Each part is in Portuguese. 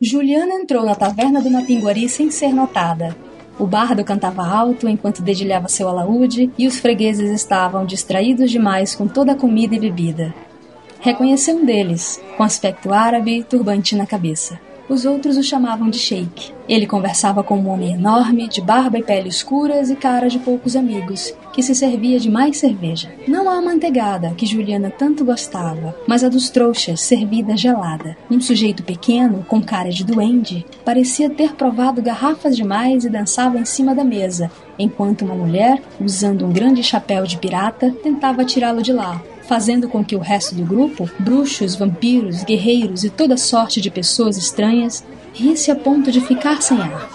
Juliana entrou na taverna do Mapinguari sem ser notada. O bardo cantava alto enquanto dedilhava seu alaúde e os fregueses estavam distraídos demais com toda a comida e bebida. Reconheceu um deles, com aspecto árabe e turbante na cabeça. Os outros o chamavam de Sheik. Ele conversava com um homem enorme, de barba e pele escuras e cara de poucos amigos, que se servia de mais cerveja. Não a amanteigada, que Juliana tanto gostava, mas a dos trouxas, servida gelada. Um sujeito pequeno, com cara de duende, parecia ter provado garrafas demais e dançava em cima da mesa, enquanto uma mulher, usando um grande chapéu de pirata, tentava tirá-lo de lá, fazendo com que o resto do grupo, bruxos, vampiros, guerreiros e toda sorte de pessoas estranhas, risse a ponto de ficar sem ar.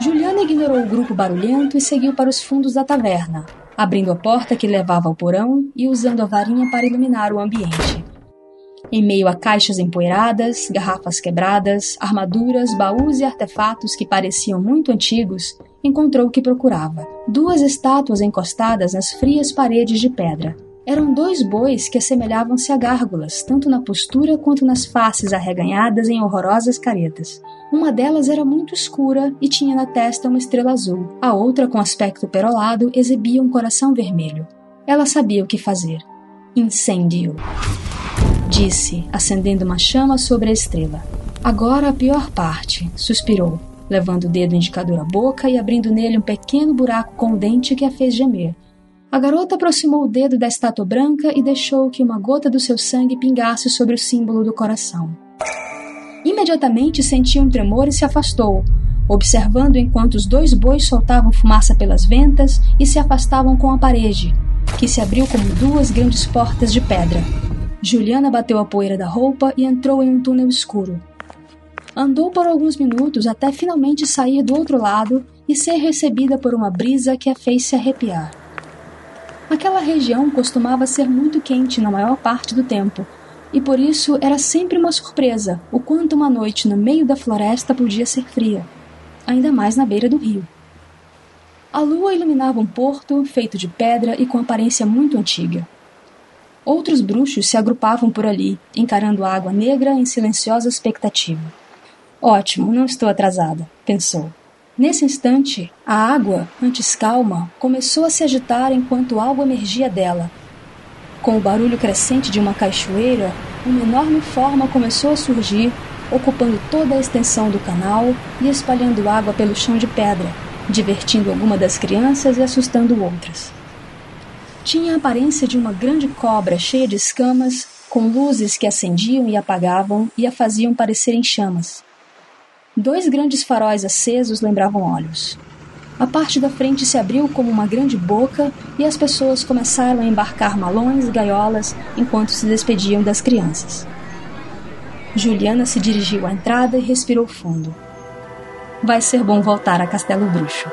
Juliana ignorou o grupo barulhento e seguiu para os fundos da taverna, abrindo a porta que levava ao porão e usando a varinha para iluminar o ambiente. Em meio a caixas empoeiradas, garrafas quebradas, armaduras, baús e artefatos que pareciam muito antigos, encontrou o que procurava: duas estátuas encostadas nas frias paredes de pedra. Eram dois bois que assemelhavam-se a gárgulas, tanto na postura quanto nas faces arreganhadas em horrorosas caretas. Uma delas era muito escura e tinha na testa uma estrela azul. A outra, com aspecto perolado, exibia um coração vermelho. Ela sabia o que fazer. Incêndio! Disse, acendendo uma chama sobre a estrela. Agora a pior parte, suspirou, levando o dedo indicador à boca e abrindo nele um pequeno buraco com o dente que a fez gemer. A garota aproximou o dedo da estátua branca e deixou que uma gota do seu sangue pingasse sobre o símbolo do coração. Imediatamente sentiu um tremor e se afastou, observando enquanto os dois bois soltavam fumaça pelas ventas e se afastavam com a parede, que se abriu como duas grandes portas de pedra. Juliana bateu a poeira da roupa e entrou em um túnel escuro. Andou por alguns minutos até finalmente sair do outro lado e ser recebida por uma brisa que a fez se arrepiar. Aquela região costumava ser muito quente na maior parte do tempo, e por isso era sempre uma surpresa o quanto uma noite no meio da floresta podia ser fria, ainda mais na beira do rio. A lua iluminava um porto feito de pedra e com aparência muito antiga. Outros bruxos se agrupavam por ali, encarando a água negra em silenciosa expectativa. Ótimo, não estou atrasada, pensou. Nesse instante, a água, antes calma, começou a se agitar enquanto algo emergia dela. Com o barulho crescente de uma cachoeira, uma enorme forma começou a surgir, ocupando toda a extensão do canal e espalhando água pelo chão de pedra, divertindo alguma das crianças e assustando outras. Tinha a aparência de uma grande cobra cheia de escamas, com luzes que acendiam e apagavam e a faziam parecer em chamas. Dois grandes faróis acesos lembravam olhos. A parte da frente se abriu como uma grande boca e as pessoas começaram a embarcar malões e gaiolas enquanto se despediam das crianças. Juliana se dirigiu à entrada e respirou fundo. Vai ser bom voltar a Castelo Bruxo.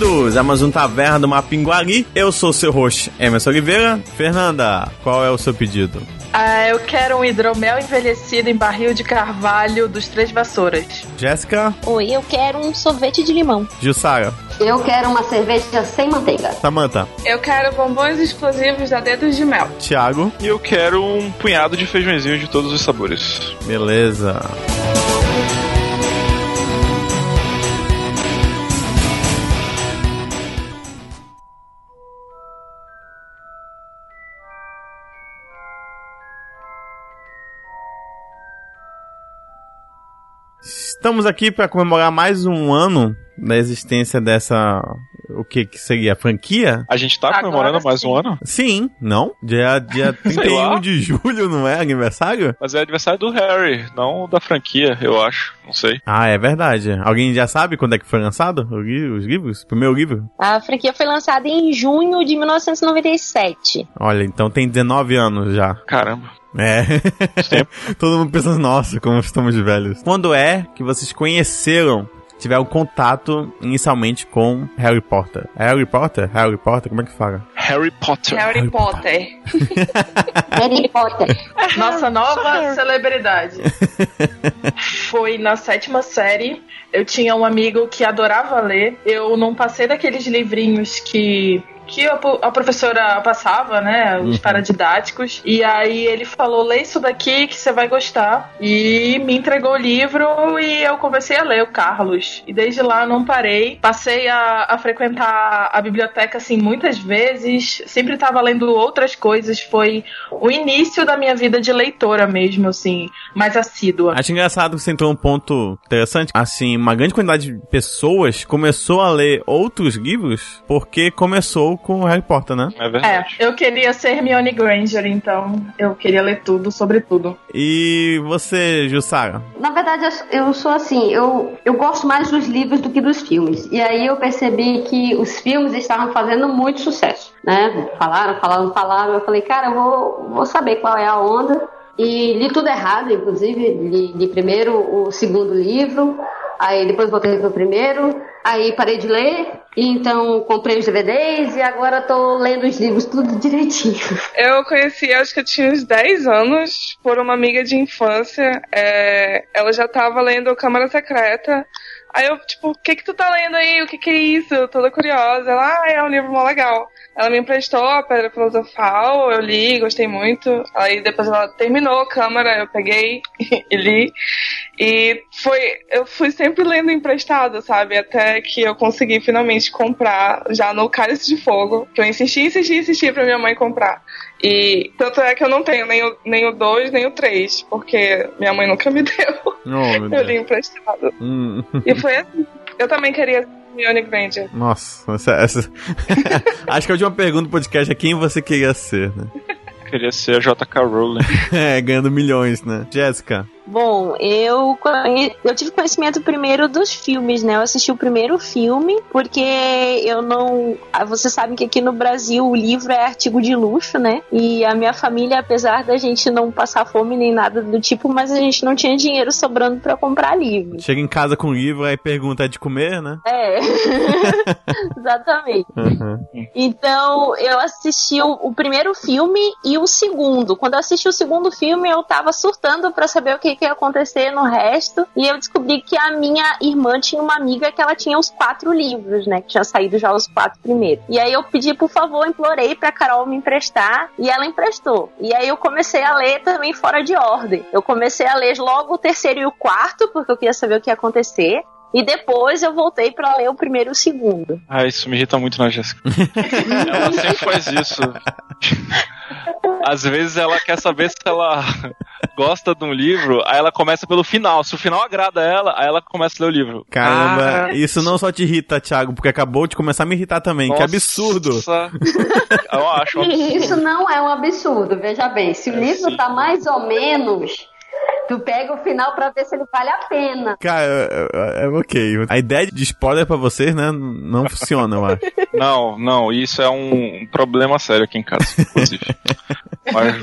Bem-vindos a mais um Taverna do Mapinguari. Eu sou o seu host, Emerson Oliveira. Fernanda, qual é o seu pedido? Ah, eu quero um hidromel envelhecido em barril de carvalho dos Três Vassouras. Jéssica? Oi, eu quero um sorvete de limão. Jussara? Eu quero uma cerveja sem manteiga. Samantha? Eu quero bombons explosivos da Dedos de Mel. Thiago? E eu quero um punhado de feijõezinho de todos os sabores. Beleza. Estamos aqui para comemorar mais um ano da existência dessa. O que, que seria? Franquia? A gente tá Agora comemorando mais um sim. ano? Sim, não? Dia, dia Sei 31 lá. de julho, não é aniversário? Mas é aniversário do Harry, não da franquia, eu acho. Não sei. Ah, é verdade. Alguém já sabe quando é que foi lançado o os livros? Primeiro livro? A franquia foi lançada em junho de 1997. Olha, então tem 19 anos já. Caramba. É. Todo mundo pensando, nossa, como estamos velhos. Quando é que vocês conheceram, tiveram contato inicialmente com Harry Potter? É Harry Potter? Harry Potter? Como é que fala? Harry Potter. Harry Potter. Harry Potter. Nossa nova celebridade. Foi na sétima série. Eu tinha um amigo que adorava ler. Eu não passei daqueles livrinhos que que a, a professora passava, né? Os Uhum. paradidáticos. E aí ele falou: lê isso daqui que você vai gostar. E me entregou o livro e eu comecei a ler o Carlos. E desde lá não parei. Passei a, a frequentar a biblioteca assim muitas vezes. Sempre estava lendo outras coisas. Foi o início da minha vida de leitora mesmo, assim, mais assídua. Acho engraçado que você entrou um ponto interessante. Assim, uma grande quantidade de pessoas começou a ler outros livros porque começou com Harry Potter, né? É É, verdade. eu queria ser Hermione Granger, então eu queria ler tudo sobre tudo. E você, Jussara? Na verdade, eu- eu sou assim, eu, eu gosto mais dos livros do que dos filmes. E aí eu percebi que os filmes estavam fazendo muito sucesso, né? Falaram, falaram, falaram. Eu falei, cara, eu vou, vou saber qual é a onda. E li tudo errado, inclusive. Li, li primeiro o segundo livro, aí depois voltei pro primeiro, aí parei de ler, então comprei os DVDs e agora tô lendo os livros tudo direitinho. Eu conheci, acho que eu tinha uns 10 anos, por uma amiga de infância. É, ela já tava lendo Câmara Secreta. Aí eu, tipo, o que que tu tá lendo aí? O que que é isso? Toda curiosa. Ela, ah, é um livro mó legal. Ela me emprestou a Pedra Filosofal, eu li, gostei muito. Aí depois ela terminou a Câmara, eu peguei e li. E foi, eu fui sempre lendo emprestado, sabe? Até que eu consegui finalmente comprar já no Cálice de Fogo. Que eu insisti, insisti, insisti pra minha mãe comprar. E tanto é que eu não tenho nem o, nem o 2, nem o 3, porque minha mãe nunca me deu. Oh, Eu li emprestado. Hum, E foi assim. Eu também queria ser Hermione Granger. nossa, essa, essa- Acho que a última pergunta do podcast é quem você queria ser, né? Queria ser a JK Rowling. É, ganhando milhões, né? Jéssica. Bom, eu, eu tive conhecimento primeiro dos filmes, né? Eu assisti o primeiro filme, porque eu não. ah, Vocês sabem que aqui no Brasil o livro é artigo de luxo, né? E a minha família, apesar da gente não passar fome nem nada do tipo, mas a gente não tinha dinheiro sobrando pra comprar livro. Chega em casa com o livro, aí pergunta é de comer, né? É, exatamente. Uhum. Então, eu assisti o, o primeiro filme e o segundo. Quando eu assisti o segundo filme, eu tava surtando pra saber o que, que ia acontecer no resto. E eu descobri que a minha irmã tinha uma amiga que ela tinha os quatro livros, né? Que tinha saído já os quatro primeiros. E aí eu pedi, por favor, implorei pra Carol me emprestar. E ela emprestou. E aí eu comecei a ler também fora de ordem. Eu comecei a ler logo o terceiro e o quarto, porque eu queria saber o que ia acontecer. E depois eu voltei pra ler o primeiro e o segundo. Ah, isso me irrita muito na Jéssica. ela sempre faz isso. Às vezes ela quer saber se ela gosta de um livro, aí ela começa pelo final. Se o final agrada ela, aí ela começa a ler o livro. Caramba, Ah, isso não só te irrita, Thiago, porque acabou de começar a me irritar também. Que nossa. absurdo. Eu acho um absurdo. Isso não é um absurdo, veja bem. Se o É, livro sim. tá mais ou menos, tu pega o final pra ver se ele vale a pena. Cara, é, ok. A ideia de spoiler pra vocês, né, não funciona, eu acho. Não, não, isso é um problema sério aqui em casa, inclusive. Mas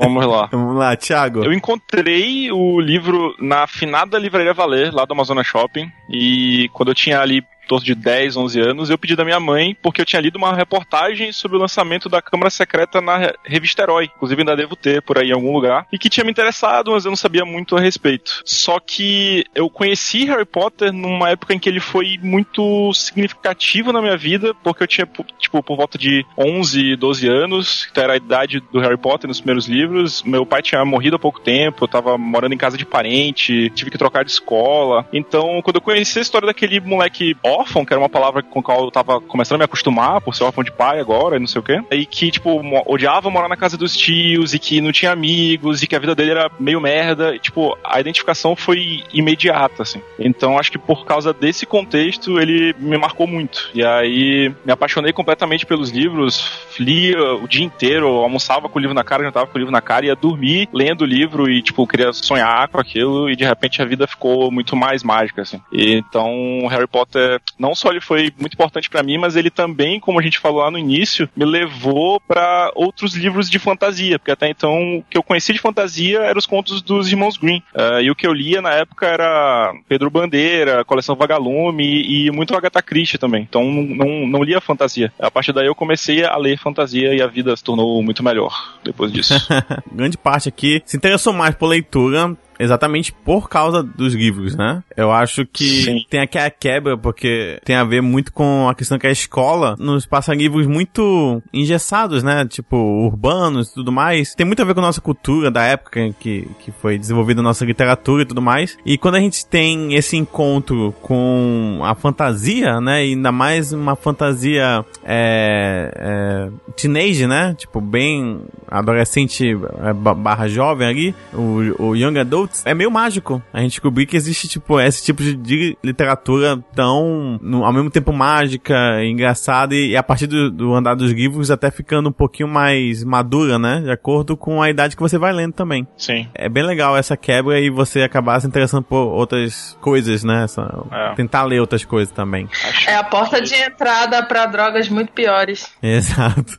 vamos lá. Vamos lá, Thiago. Eu encontrei o livro na finada livraria Valer, lá do Amazonas Shopping, e quando eu tinha ali torno de 10, 11 anos, eu pedi da minha mãe, porque eu tinha lido uma reportagem sobre o lançamento da Câmara Secreta na re- revista Herói, inclusive ainda devo ter por aí em algum lugar, e que tinha me interessado, mas eu não sabia muito a respeito. Só que eu conheci Harry Potter numa época em que ele foi muito significativo na minha vida, porque eu tinha, tipo, por volta de 11, 12 anos, que era a idade do Harry Potter nos primeiros livros. Meu pai tinha morrido há pouco tempo, eu tava morando em casa de parente, tive que trocar de escola. Então, quando eu conheci a história daquele moleque órfão, que era uma palavra com a qual eu tava começando a me acostumar, por ser órfão de pai agora e não sei o quê, e que, tipo, odiava morar na casa dos tios, e que não tinha amigos, e que a vida dele era meio merda, e, tipo, a identificação foi imediata, assim. Então, acho que por causa desse contexto, ele me marcou muito. E aí, me apaixonei completamente pelos livros, lia o dia inteiro, almoçava com o livro na cara, jantava com o livro na cara, ia dormir lendo o livro e, tipo, queria sonhar com aquilo, e de repente a vida ficou muito mais mágica, assim. E, então, Harry Potter não só ele foi muito importante para mim, mas ele também, como a gente falou lá no início, me levou para outros livros de fantasia, porque até então o que eu conheci de fantasia eram os contos dos irmãos Green. Uh, e o que eu lia na época era Pedro Bandeira, coleção Vagalume e, e muito Agatha Christie também. Então não, não lia fantasia. A partir daí eu comecei a ler fantasia e a vida se tornou muito melhor depois disso. Grande parte aqui se interessou mais por leitura exatamente por causa dos livros, né? Eu acho que Sim. tem aqui a quebra, porque tem a ver muito com a questão que a escola nos passa livros muito engessados, né? Tipo, urbanos e tudo mais. Tem muito a ver com a nossa cultura da época que, que foi desenvolvida a nossa literatura e tudo mais. E quando a gente tem esse encontro com a fantasia, né? E ainda mais uma fantasia é, é, teenage, né? Tipo, bem adolescente é, barra jovem ali, o, o young adult, é meio mágico a gente descobrir que existe, tipo, esse tipo de, de literatura tão, no, ao mesmo tempo mágica, engraçada e, e a partir do, do, andar dos livros até ficando um pouquinho mais madura, né? De acordo com a idade que você vai lendo também. Sim. É bem legal essa quebra e você acabar se interessando por outras coisas, né? Essa, é. Tentar ler outras coisas também. É a porta de entrada para drogas muito piores. Exato.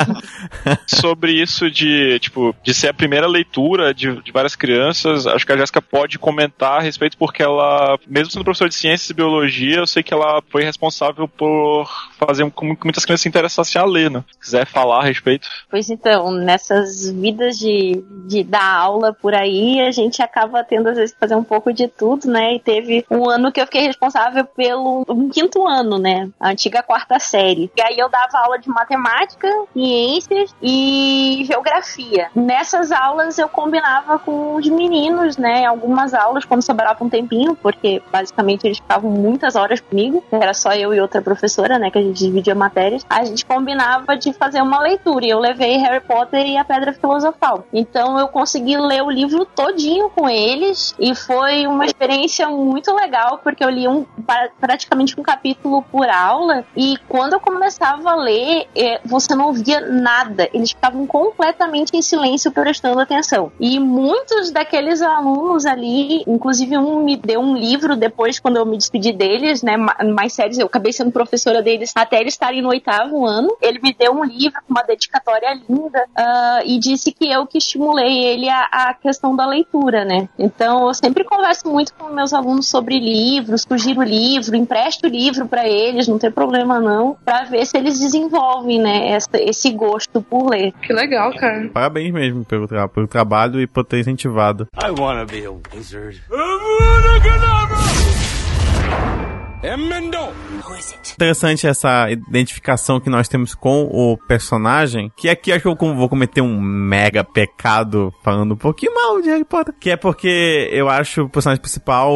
Sobre isso de, tipo, de ser a primeira leitura de, de várias crianças acho que a Jéssica pode comentar a respeito, porque ela, mesmo sendo professora de ciências e biologia, eu sei que ela foi responsável por fazer com que muitas crianças se interessassem a ler, né? Se quiser falar a respeito. Pois então, nessas vidas de, de dar aula por aí, a gente acaba tendo às vezes fazer um pouco de tudo, né? E teve um ano que eu fiquei responsável pelo um quinto ano, né? A antiga quarta série. E aí eu dava aula de matemática, ciências e geografia. Nessas aulas eu combinava com os meninos meninos, né, algumas aulas, quando sobrava um tempinho, porque basicamente eles ficavam muitas horas comigo, era só eu e outra professora, né, que a gente dividia matérias, a gente combinava de fazer uma leitura, e eu levei Harry Potter e a Pedra Filosofal. Então eu consegui ler o livro todinho com eles, e foi uma experiência muito legal, porque eu li um, praticamente um capítulo por aula, e quando eu começava a ler, é, você não ouvia nada, eles ficavam completamente em silêncio prestando atenção. E muitos daqueles aqueles alunos ali, inclusive um me deu um livro depois, quando eu me despedi deles, né, mais sérios, eu acabei sendo professora deles até eles estarem no oitavo ano. Ele me deu um livro com uma dedicatória linda uh, e disse que eu que estimulei ele a, a, questão da leitura, né. Então eu sempre converso muito com meus alunos sobre livros, sugiro livro, empresto livro para eles, não tem problema não, para ver se eles desenvolvem, né, essa, esse gosto por ler. Que legal, cara. Parabéns mesmo pelo, tra pelo trabalho e por ter incentivado. I wanna be a wizard. Interessante essa identificação que nós temos com o personagem, que aqui acho que eu vou cometer um mega pecado falando um pouquinho mal de Harry Potter, que é porque eu acho o personagem principal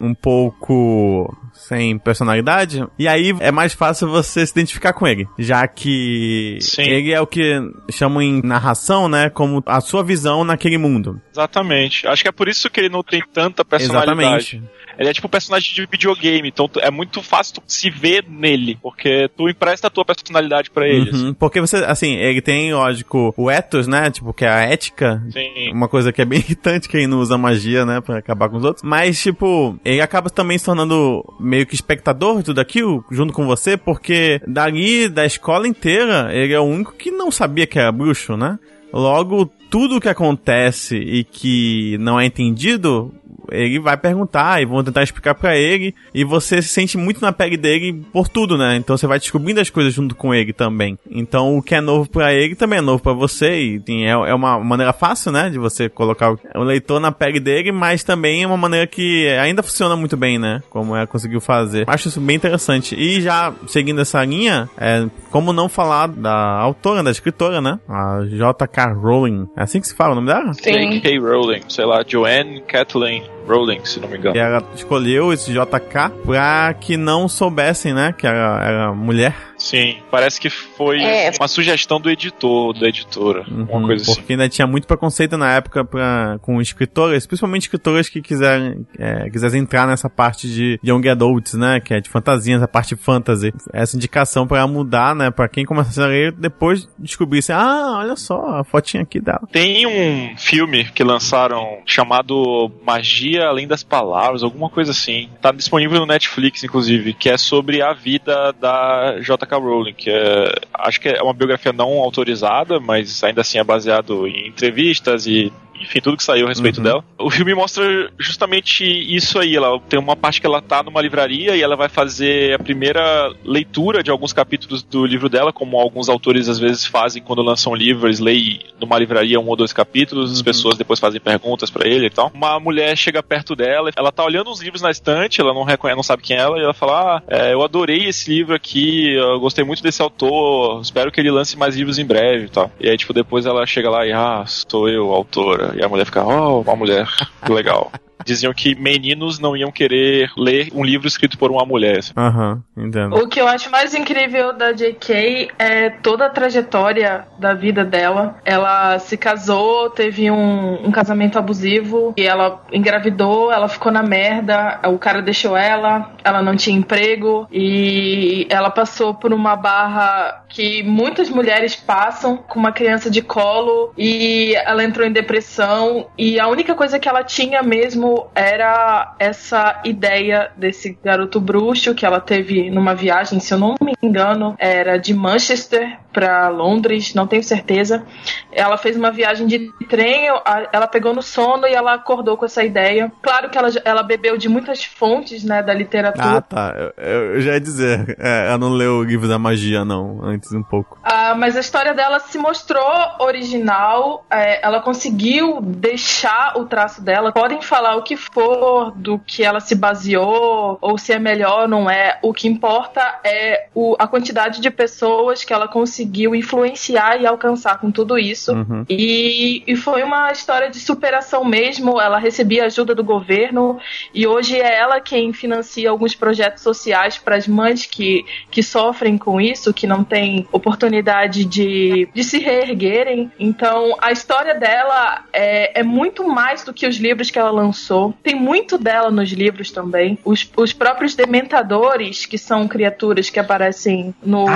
um pouco sem personalidade, e aí é mais fácil você se identificar com ele, já que Sim. ele é o que chamam em narração, né, como a sua visão naquele mundo. Exatamente. Acho que é por isso que ele não tem tanta personalidade. Exatamente. Ele é tipo um personagem de videogame, então é muito fácil tu se ver nele, porque tu empresta a tua personalidade para ele. Uhum, porque você, assim, ele tem, lógico, o ethos, né? Tipo, que é a ética. Sim. Uma coisa que é bem irritante quem não usa magia, né? Pra acabar com os outros. Mas, tipo, ele acaba também se tornando meio que espectador de tudo aquilo, junto com você, porque dali, da escola inteira, ele é o único que não sabia que era bruxo, né? Logo, tudo que acontece e que não é entendido, ele vai perguntar e vão tentar explicar para ele e você se sente muito na pele dele por tudo, né? Então você vai descobrindo as coisas junto com ele também. Então o que é novo para ele também é novo para você e tem, é, é uma maneira fácil, né? De você colocar o leitor na pele dele, mas também é uma maneira que ainda funciona muito bem, né? Como ela conseguiu fazer. Acho isso bem interessante. E já seguindo essa linha, é, como não falar da autora, da escritora, né? A J.K. Rowling. É assim que se fala o nome dela? Sim. J.K. Rowling, sei lá, Joanne Kathleen Rowling, se não me engano. E ela escolheu esse JK pra que não soubessem, né, que era, era mulher Sim, parece que foi É. uma sugestão do editor, da editora, uma Uhum, coisa assim. porque ainda tinha muito preconceito na época pra, com escritoras, principalmente escritoras que quiserem, é, quisessem entrar nessa parte de Young Adults, né? Que é de fantasia, essa parte fantasy. Essa indicação pra mudar, né? Pra quem começasse a ler, depois descobrisse, ah, olha só, a fotinha aqui dela. Tem um filme que lançaram chamado Magia Além das Palavras, alguma coisa assim. Tá disponível no Netflix, inclusive, que é sobre a vida da J.K. Rowling, que é, acho que é uma biografia não autorizada, mas ainda assim é baseado em entrevistas e enfim, tudo que saiu a respeito Uhum. dela. O filme mostra justamente isso aí. Ela tem uma parte que ela tá numa livraria e ela vai fazer a primeira leitura de alguns capítulos do livro dela, como alguns autores às vezes fazem quando lançam um livro, eles leem numa livraria um ou dois capítulos, as pessoas depois fazem perguntas pra ele e tal. Uma mulher chega perto dela, ela tá olhando uns livros na estante, ela não reconhece, não sabe quem é ela, e ela fala: Ah, é, eu adorei esse livro aqui, eu gostei muito desse autor, espero que ele lance mais livros em breve e tal. E aí, tipo, depois ela chega lá e, ah, sou eu, autora. E a mulher fica, oh, uma mulher, legal. Diziam que meninos não iam querer ler um livro escrito por uma mulher. assim. Aham, entendo. O que eu acho mais incrível da J.K. é toda a trajetória da vida dela. Ela se casou, teve um, um casamento abusivo, e ela engravidou, ela ficou na merda, o cara deixou ela, ela não tinha emprego, e ela passou por uma barra que muitas mulheres passam com uma criança de colo, e ela entrou em depressão, e a única coisa que ela tinha mesmo era essa ideia desse garoto bruxo que ela teve numa viagem, se eu não me engano, era de Manchester para Londres, não tenho certeza. Ela fez uma viagem de trem, ela pegou no sono e ela acordou com essa ideia. Claro que ela, ela bebeu de muitas fontes, né, da literatura. Ah, tá. Eu, eu já ia dizer. É, ela não leu o livro da magia, não, antes um pouco. Ah, mas a história dela se mostrou original, é, ela conseguiu deixar o traço dela. Podem falar o que for do que ela se baseou, ou se é melhor ou não é. O que importa é o- a quantidade de pessoas que ela conseguiu influenciar e alcançar com tudo isso. Uhum. E, e foi uma história de superação mesmo. Ela recebia ajuda do governo e hoje é ela quem financia alguns projetos sociais para as mães que, que sofrem com isso, que não têm oportunidade de, de se reerguerem. Então a história dela é, é muito mais do que os livros que ela lançou. Tem muito dela nos livros também. Os, os próprios dementadores, que são criaturas que aparecem no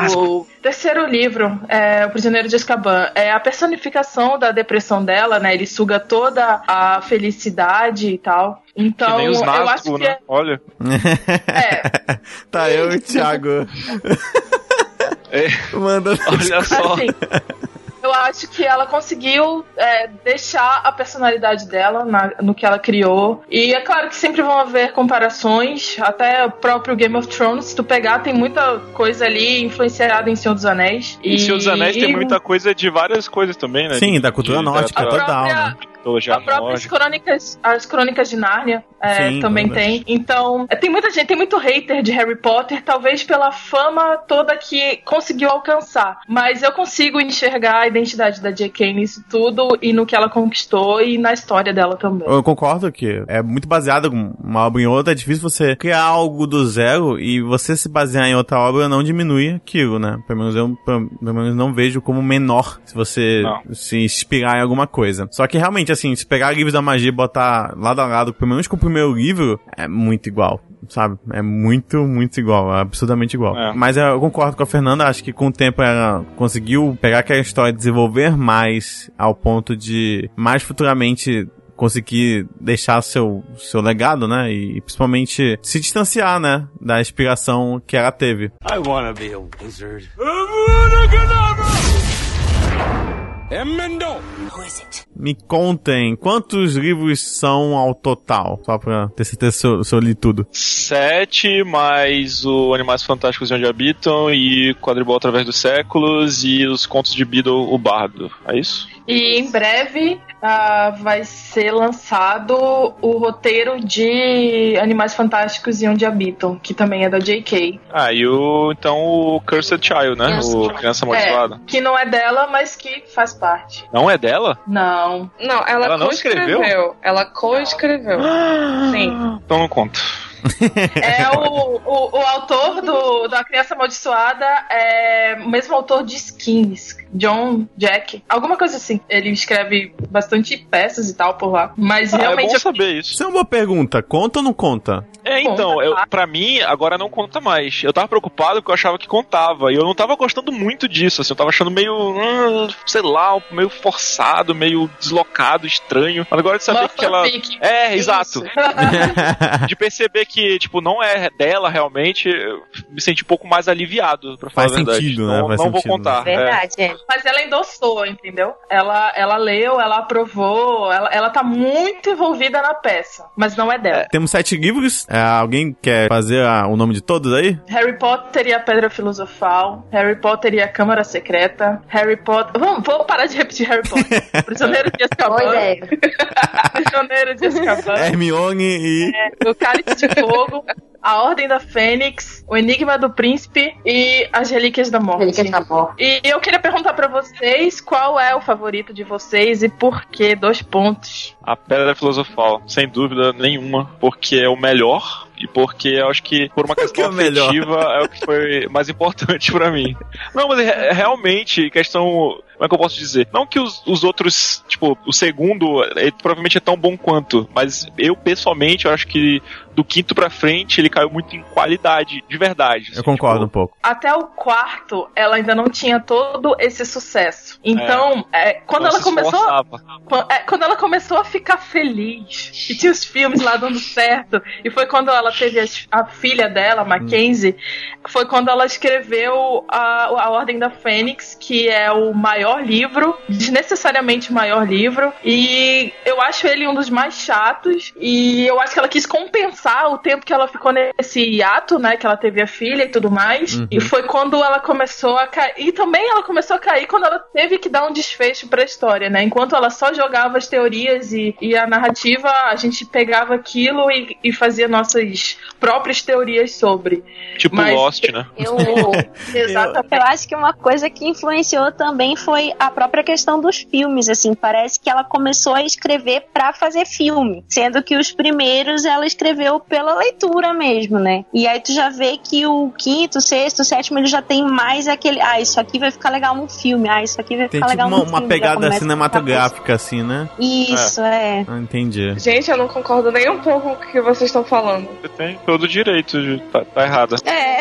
terceiro livro, é, O Prisioneiro de Azkaban, é a personificação da depressão dela, né? Ele suga toda a felicidade e tal. Então, que nem os eu acho que né? Olha. é, tá, eu e o Thiago. É, Manda. olha só. assim, eu acho que ela conseguiu é, deixar a personalidade dela na- no que ela criou. E é claro que sempre vão haver comparações, até o próprio Game of Thrones, se tu pegar, tem muita coisa ali influenciada em Senhor dos Anéis. E Senhor dos Anéis tem muita coisa de várias coisas também, né? Sim, da cultura de nórdica total, própria- né? Mitologia As próprias nórdica. crônicas, as crônicas de Nárnia é, Sim, também tem. Então, é, tem muita gente, tem muito hater de Harry Potter, talvez pela fama toda que conseguiu alcançar. Mas eu consigo enxergar a identidade da J.K. nisso tudo e no que ela conquistou e na história dela também. Eu concordo que é muito baseado com uma obra em outra, é difícil você criar algo do zero e você se basear em outra obra não diminui aquilo, né? Pelo menos eu pelo pelo menos não vejo como menor se você Não. se inspirar em alguma coisa. Só que realmente, assim, se pegar livros da magia e botar lado a lado, pelo menos com o primeiro livro, é muito igual. Sabe? É muito, muito igual. É absurdamente igual. É. Mas eu concordo com a Fernanda. Acho que com o tempo ela conseguiu pegar aquela história e desenvolver mais ao ponto de mais futuramente conseguir deixar seu, seu legado, né? E, principalmente se distanciar, né? Da inspiração que ela teve. I wanna be a wizard. Emendo! Me contem quantos livros são ao total, só pra ter certeza se eu, se eu li tudo. Sete, mais o Animais Fantásticos e Onde Habitam, e Quadribol Através dos Séculos, e os Contos de Beedle, o Bardo. É isso? E em breve ah, vai ser lançado o roteiro de Animais Fantásticos e Onde Habitam, que também é da J.K. Ah, e o, então o Cursed Child, né? Cursed o Child. Criança Amaldiçoada. É, que não é dela, mas que faz parte. Não é dela? Não. Não, ela, Ela não coescreveu. escreveu? Ela coescreveu. Sim. Então não conta. É o, o, o autor do, da Criança Amaldiçoada, é o mesmo autor de Skins, John Jack, alguma coisa assim. Ele escreve bastante peças e tal por lá. Mas Ah, é realmente. bom eu- saber isso. Isso é uma boa pergunta. Conta ou não conta? É, então, Conta, eu, tá? pra mim, agora não conta mais. Eu tava preocupado porque eu achava que contava. E eu não tava gostando muito disso, assim. Eu tava achando meio, hum, sei lá, meio forçado, meio deslocado, estranho. Mas agora de saber que ela. É, exato. De perceber que, tipo, não é dela realmente, eu me senti um pouco mais aliviado, pra falar Faz a verdade. sentido, né? Não, Faz não vou sentido, contar. é. Verdade, é. Mas ela endossou, entendeu? Ela, ela leu, ela aprovou, ela, ela tá muito envolvida na peça, mas não é dela. Temos sete livros. É, alguém quer fazer a- o nome de todos aí? Harry Potter e a Pedra Filosofal, Harry Potter e a Câmara Secreta, Harry Potter. Vamos, vou parar de repetir Harry Potter. Prisioneiro de Boa Azkaban, ideia. Prisioneiro de Azkaban, Hermione e. o Cálice de Fogo, a Ordem da Fênix, o Enigma do Príncipe e as Relíquias da Morte. Relíquias da Morte. E eu queria perguntar pra vocês qual é o favorito de vocês e por quê? Dois pontos. A Pedra Filosofal, sem dúvida nenhuma, porque é o melhor e porque eu acho que por uma Por que questão é afetiva é o que foi mais importante pra mim. Não, mas realmente, questão. Como é que eu posso dizer? Não que os, os outros, tipo, o segundo ele provavelmente é tão bom quanto, mas eu pessoalmente eu acho que do quinto pra frente ele caiu muito em qualidade, de verdade. Eu assim, concordo um tipo, pouco. Até o quarto, ela ainda não tinha todo esse sucesso. Então, é, quando não ela começou. esforçava. Quan- é, quando ela começou a ficar feliz e tinha os filmes lá dando certo, e foi quando ela teve as- a, filha dela, Mackenzie, foi quando ela escreveu a, a Ordem da Fênix, que é o maior livro, desnecessariamente o maior livro, e eu acho ele um dos mais chatos, e eu acho que ela quis compensar o tempo que ela ficou nesse hiato, né, que ela teve a filha e tudo mais, Uhum. e foi quando ela começou a cair, e também ela começou a cair quando ela teve que dar um desfecho pra história, né, enquanto ela só jogava as teorias e, e a narrativa, a gente pegava aquilo e, e fazia nossas próprias teorias sobre. Tipo Mas- Lost, né? Eu, Exatamente. eu acho que uma coisa que influenciou também foi a própria questão dos filmes, assim, parece que ela começou a escrever pra fazer filme, sendo que os primeiros ela escreveu pela leitura mesmo, né? E aí tu já vê que o quinto, sexto, sétimo, ele já tem mais aquele, ah, isso aqui vai ficar legal num filme, ah, isso aqui vai Tem ficar tipo legal uma, num uma filme. já pegada começa a cinematográfica, assim, né? Isso, é. Ah, entendi. Gente, eu não concordo nem um pouco com o que vocês estão falando. Você tem todo o direito de tá, tá errada. É.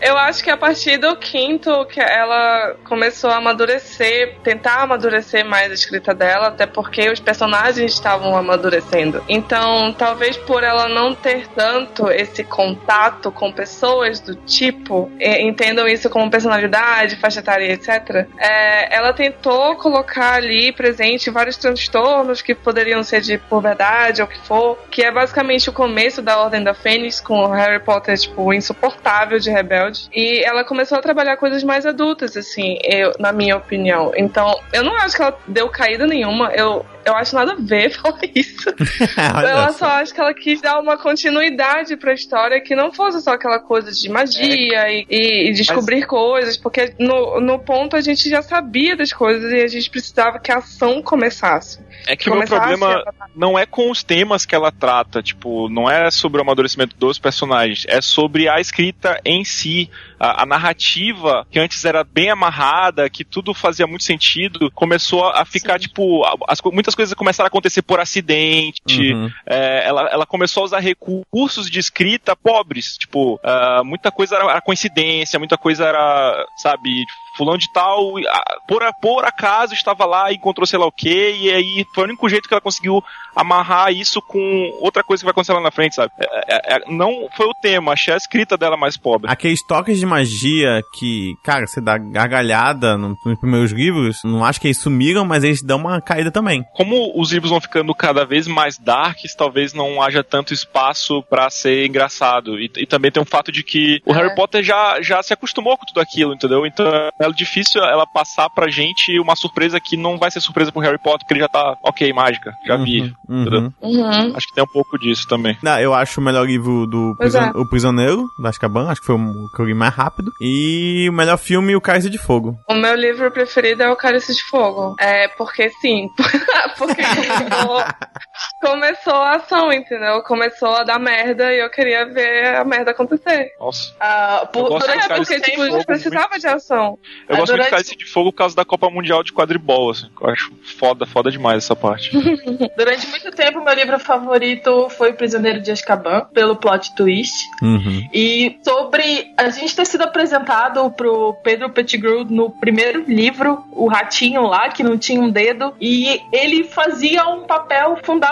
Eu acho que a partir do quinto que ela começou a amadurecer, tentar amadurecer mais a escrita dela, até porque os personagens estavam amadurecendo. Então, talvez por ela não ter tanto esse contato com pessoas do tipo, entendam isso como personalidade, faixa etária, etc. é, ela tentou colocar ali presente vários transtornos que poderiam ser de puberdade ou o que for, que é basicamente o começo da Ordem da Fênix com o Harry Potter, tipo, insuportável de rebelde. E ela começou a trabalhar coisas mais adultas, assim, eu, na minha opinião. Então, eu não acho que ela deu caída nenhuma, eu, eu acho nada a ver falar isso. Olha Ela só. acho que ela quis dar uma continuidade pra história que não fosse só aquela coisa de magia e, e- e descobrir coisas, porque no, no ponto a gente já sabia das coisas e a gente precisava que a ação começasse. É que o meu problema não é com os temas que ela trata, tipo, não é sobre o amadurecimento dos personagens, é sobre a escrita em si. A, a narrativa, que antes era bem amarrada, que tudo fazia muito sentido, começou a ficar, tipo, a- as co- muitas coisas começaram a acontecer por acidente. Uhum. É, ela, ela começou a usar recursos de escrita pobres. Tipo, ah, muita coisa era, era coincidência, muita coisa era, sabe, fulano de tal, ah, por, por acaso estava lá e encontrou sei lá o que, e aí foi o único jeito que ela conseguiu amarrar isso com outra coisa que vai acontecer lá na frente, sabe? É, é, é, não foi o tema, achei a escrita dela mais pobre. Aqueles toques de magia que, cara, você dá gargalhada no- nos primeiros livros, não acho que eles sumiram, mas eles dão uma caída também. Como os livros vão ficando cada vez mais darks, talvez não haja tanto espaço pra ser engraçado. E, e também tem o fato de que o Harry Potter já, já se acostumou com tudo aquilo, entendeu? Então é difícil ela passar pra gente uma surpresa que não vai ser surpresa pro Harry Potter, porque ele já tá, ok, mágica, já vi. Uhum. Entendeu? Uhum. Acho que tem um pouco disso também. Não, eu acho o melhor livro do Prison- é. O Prisioneiro, da Azkaban, acho que foi o que eu li mais rápido. E o melhor filme, O Cálice de Fogo. O meu livro preferido é O Cálice de Fogo. É porque sim. porque começou, começou a ação, entendeu? Começou a dar merda e eu queria ver a merda acontecer. Nossa. Ah, por, Eu gosto durante de É, porque, tipo, a Fogo, gente precisava de ação. Eu É, gosto muito de durante- Cálice de Fogo por causa da Copa Mundial de Quadribol, assim. Eu acho foda, foda demais essa parte. Durante muito tempo, meu livro favorito foi Prisioneiro de Azkaban, pelo plot twist. Uhum. E sobre a gente ter sido apresentado pro Pedro Pettigrew no primeiro livro, o ratinho lá, que não tinha um dedo, e ele fazia um papel fundamental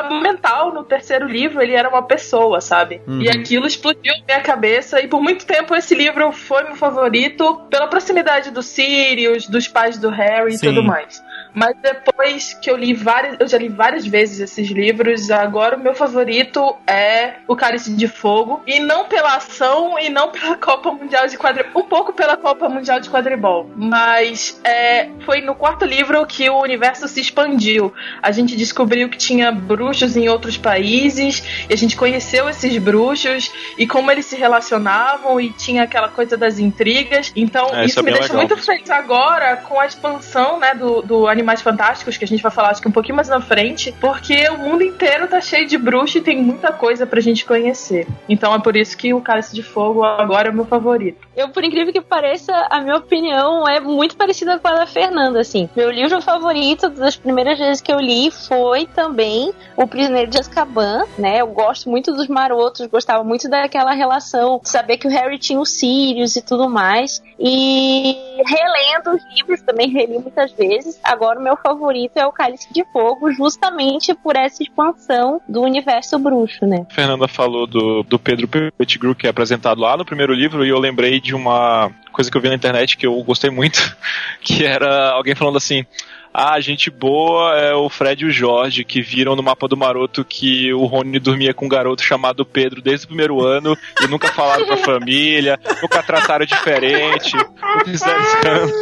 no terceiro livro, ele era uma pessoa, sabe? Uhum. E aquilo explodiu minha cabeça, e por muito tempo esse livro foi meu favorito pela proximidade do Sirius, dos pais do Harry Sim. e tudo mais. Mas depois que eu li várias, eu já li várias vezes esses livros, agora o meu favorito é O Cálice de Fogo, e não pela ação e não pela Copa Mundial de Quadribol, um pouco pela Copa Mundial de Quadribol, mas é, foi no quarto livro que o universo se expandiu. A gente descobriu que tinha bruxos em outros países, e a gente conheceu esses bruxos e como eles se relacionavam e tinha aquela coisa das intrigas. Então É, isso isso é me deixa legal. muito feliz agora com a expansão, né, do, do Animais Fantásticos, que a gente vai falar acho que um pouquinho mais na frente, porque o mundo inteiro tá cheio de bruxo e tem muita coisa pra gente conhecer. Então é por isso que o Cálice de Fogo agora é o meu favorito. Eu, por incrível que pareça, a minha opinião é muito parecida com a da Fernanda, assim. Meu livro favorito das primeiras vezes que eu li foi também O Prisioneiro de Azkaban, né? Eu gosto muito dos marotos, gostava muito daquela relação, saber que o Harry tinha os Sirius e tudo mais. E relendo os livros, também reli muitas vezes. Agora o meu favorito é o Cálice de Fogo, justamente por essa expansão do universo bruxo, né? A Fernanda falou do, do Pedro Pettigrew, que é apresentado lá no primeiro livro, e eu lembrei de uma coisa que eu vi na internet que eu gostei muito, que era alguém falando assim. Ah, gente boa é o Fred e o Jorge, que viram no mapa do maroto que o Rony dormia com um garoto chamado Pedro desde o primeiro ano e nunca falaram pra família, nunca trataram diferente, não fizeram escândalo.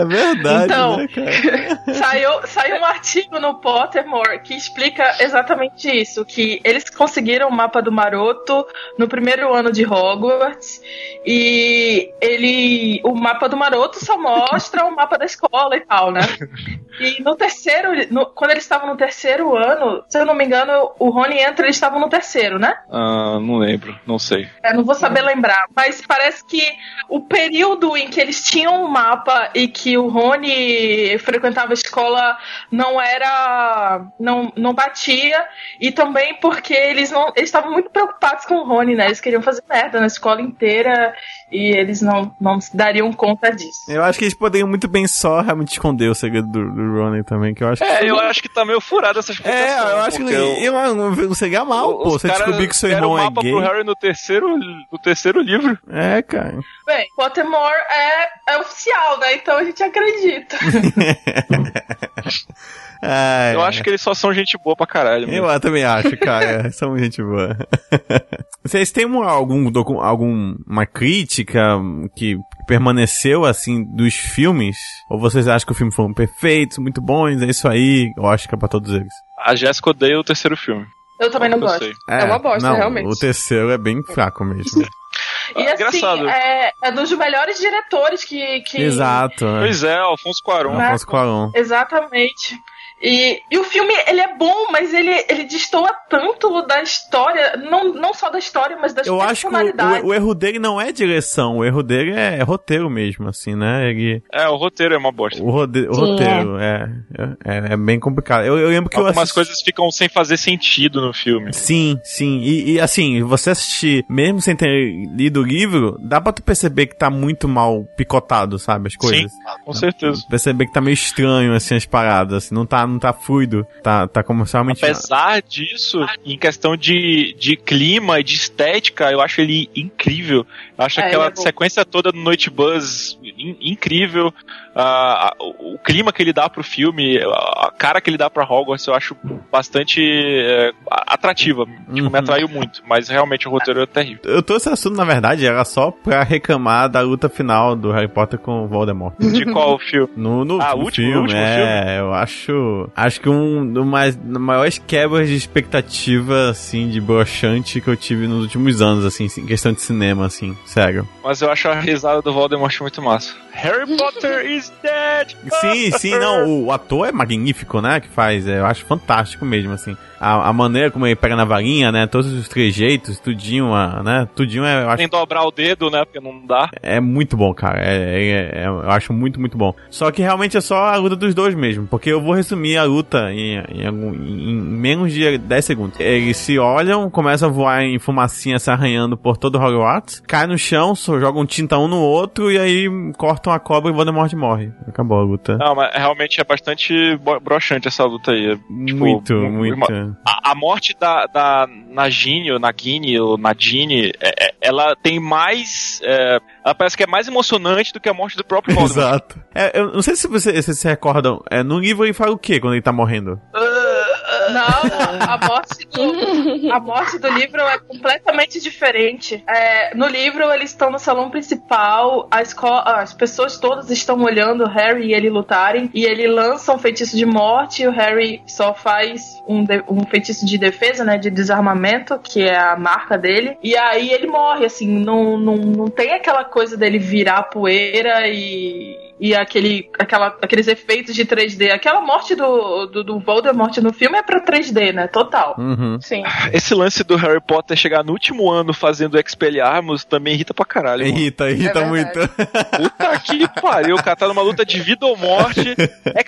É verdade, Então, né, cara? Saiu, saiu um artigo no Pottermore que explica exatamente isso: que eles conseguiram o mapa do maroto no primeiro ano de Hogwarts e ele. O mapa do maroto só mostra o mapa da escola e tal, né? E no terceiro, no- quando eles estavam no terceiro ano, se eu não me engano, o Rony entra, eles estavam no terceiro, né? Ah, não lembro, não sei. Eu não vou saber lembrar, mas parece que o período em que eles tinham o mapa e que o Rony frequentava a escola não era. não, não batia, e também porque eles não. Eles estavam muito preocupados com o Rony, né? Eles queriam fazer merda na escola inteira e eles não, não se dariam conta disso. Eu acho que eles poderiam muito bem só realmente esconder o segredo do, do Ronnie também, que eu acho que. É, eu acho que tá meio furado essa explicação. É, eu acho que o- eu, eu não seria mal, pô. Você descobrir que seu irmão o é gay. pro Harry no terceiro, no terceiro livro. É, cara. Bem, Pottermore é, é né? Então a gente acredita. É, Eu acho que eles só são gente boa pra caralho. mesmo. Eu também acho, cara. São gente boa. Vocês têm um- algum, alguma crítica que permaneceu, assim, dos filmes? Ou vocês acham que o filme foram perfeitos, muito bons, é isso aí? Eu acho que é pra todos eles. A Jéssica odeia o terceiro filme. Eu também não Eu gosto. sei. É uma bosta, não, realmente. O terceiro é bem fraco mesmo. E Ah, assim, engraçado. é, é dos melhores diretores que. que Exato. Pois é, Alfonso Cuarón. Né? Alfonso Cuarón. Exatamente. E, e o filme, ele é bom, mas ele, ele destoa tanto da história, não, não só da história, mas das Eu acho que o, personalidades. o- o erro dele não é direção, o erro dele é, roteiro mesmo, assim, né? Ele, É, o roteiro é uma bosta. o, rode- o Sim, roteiro é, é, é bem complicado. Eu, eu lembro que eu Algumas assisti... coisas ficam sem fazer sentido no filme. Sim, sim. E, e, assim, você assistir, mesmo sem ter lido o livro, dá pra tu perceber que tá muito mal picotado, sabe? As coisas. Com certeza. Perceber que tá meio estranho, assim, as paradas. Assim, não tá, não tá fluido. Tá, tá comercialmente. Apesar disso, em questão de, de clima e de estética, eu acho ele incrível. Eu acho É, aquela é sequência toda do Noite Buzz in- incrível. Ah, a- o clima que ele dá pro filme, a a cara que ele dá pra Hogwarts, eu acho bastante é, atrativa. Tipo, Uhum. me atraiu muito. Mas realmente o roteiro é terrível. Eu trouxe esse assunto, na verdade, era só pra reclamar da luta final do Harry Potter com o Voldemort. De qual filme? No, no Ah, último filme, último é, eu acho. Acho que um dos mais maiores quebras de expectativa, assim, de broxante que eu tive nos últimos anos, assim, em questão de cinema, assim, sério. Mas eu acho a risada do Voldemort muito massa. Harry Potter is dead! Sim, sim, não, o, ator é magnífico, né, que faz, é, eu acho fantástico mesmo, assim. A, a maneira como ele pega na varinha, né, todos os trejeitos, tudinho, né, tudinho é, eu acho Sem dobrar o dedo, né? Porque não dá. É muito bom, cara. É, é- é- eu acho muito, muito bom. Só que realmente é só a luta dos dois mesmo. Porque eu vou resumir a luta em, em, algum- em menos de 10 segundos. Eles se olham, começam a voar em fumacinha se arranhando por todo Hogwarts, cai no chão, só jogam tinta um no outro e aí cortam a cobra e Voldemort morre. Acabou a luta. Não, mas realmente é bastante broxante essa luta aí. É, tipo, muito, mu- muito. A, a morte da, da Nagini, ou Nagini, ou Nadine, é- é- ela tem mais. é, ela parece que é mais emocionante do que a morte do próprio Voldemort. Exato. É, eu não sei se vocês se recordam. É, no livro ele fala o quê quando ele tá morrendo? Não, a morte do, a morte do livro é completamente diferente. É, no livro, eles estão no salão principal, a esco- as pessoas todas estão olhando o Harry e ele lutarem, e ele lança um feitiço de morte, e o Harry só faz um, de- um feitiço de defesa, né, de desarmamento, que é a marca dele, e aí ele morre, assim, não, não, não tem aquela coisa dele virar poeira e e aquele, aquela, aqueles efeitos de 3D. Aquela morte do, do, do Voldemort no filme é pra 3D, né? Total. Uhum. Sim. Esse lance do Harry Potter chegar no último ano fazendo Expelliarmus também irrita pra caralho. mano. Irrita, irrita É muito. Puta que pariu, o cara tá numa luta de vida ou morte.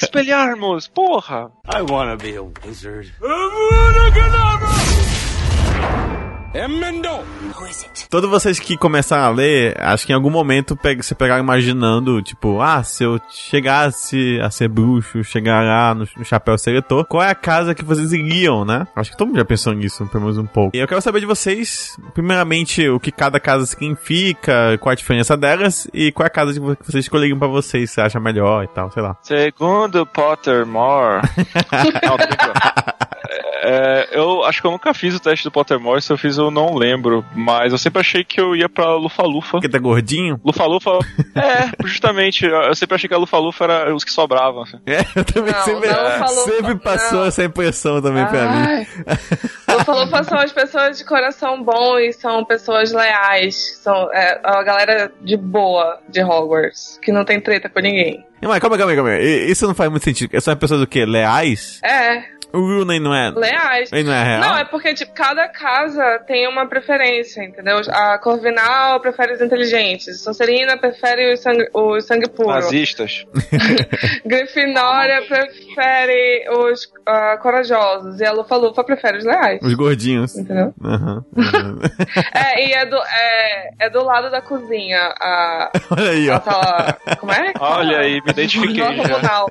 Expelliarmus, porra! I wanna be a wizard. Emendo! Todos vocês que começaram a ler, acho que em algum momento você pegaram imaginando, tipo, ah, se eu chegasse a ser bruxo, chegar lá no, no chapéu seletor, qual é a casa que vocês iriam, né? Acho que todo mundo já pensou nisso, pelo menos um pouco. E eu quero saber de vocês, primeiramente, o que cada casa significa, qual a diferença delas, e qual é a casa que vo- que vocês escolheriam pra vocês, se acha melhor e tal, sei lá. Segundo Pottermore. não. É, eu acho que eu nunca fiz o teste do Pottermore, se eu fiz eu não lembro. Mas eu sempre achei que eu ia pra Lufa-Lufa. Porque tá gordinho? Lufa-Lufa, é, justamente. Eu sempre achei que a Lufa-Lufa era os que sobravam. assim. É, eu também Não, sempre, não sempre passou não. essa impressão também pra mim. Ai. O Falufa são as pessoas de coração bom e são pessoas leais. São é, a galera de boa de Hogwarts, que não tem treta com ninguém. Mas calma aí, calma aí, calma Isso não faz muito sentido. São pessoas do quê? Leais? É, O Rooney não é. leais. Ele não é real? Não, é porque, tipo, cada casa tem uma preferência, entendeu? A Corvinal prefere os inteligentes, Sonserina prefere o sangue, o sangue puro, Nazistas. Grifinória prefere os ah, corajosos, e a Lufa-Lufa prefere os leais, Os gordinhos. entendeu? Aham. aham. É, e é do, é, é do lado da cozinha, a, Olha aí, ó. Como é? Olha aí, me identifiquei Não, já.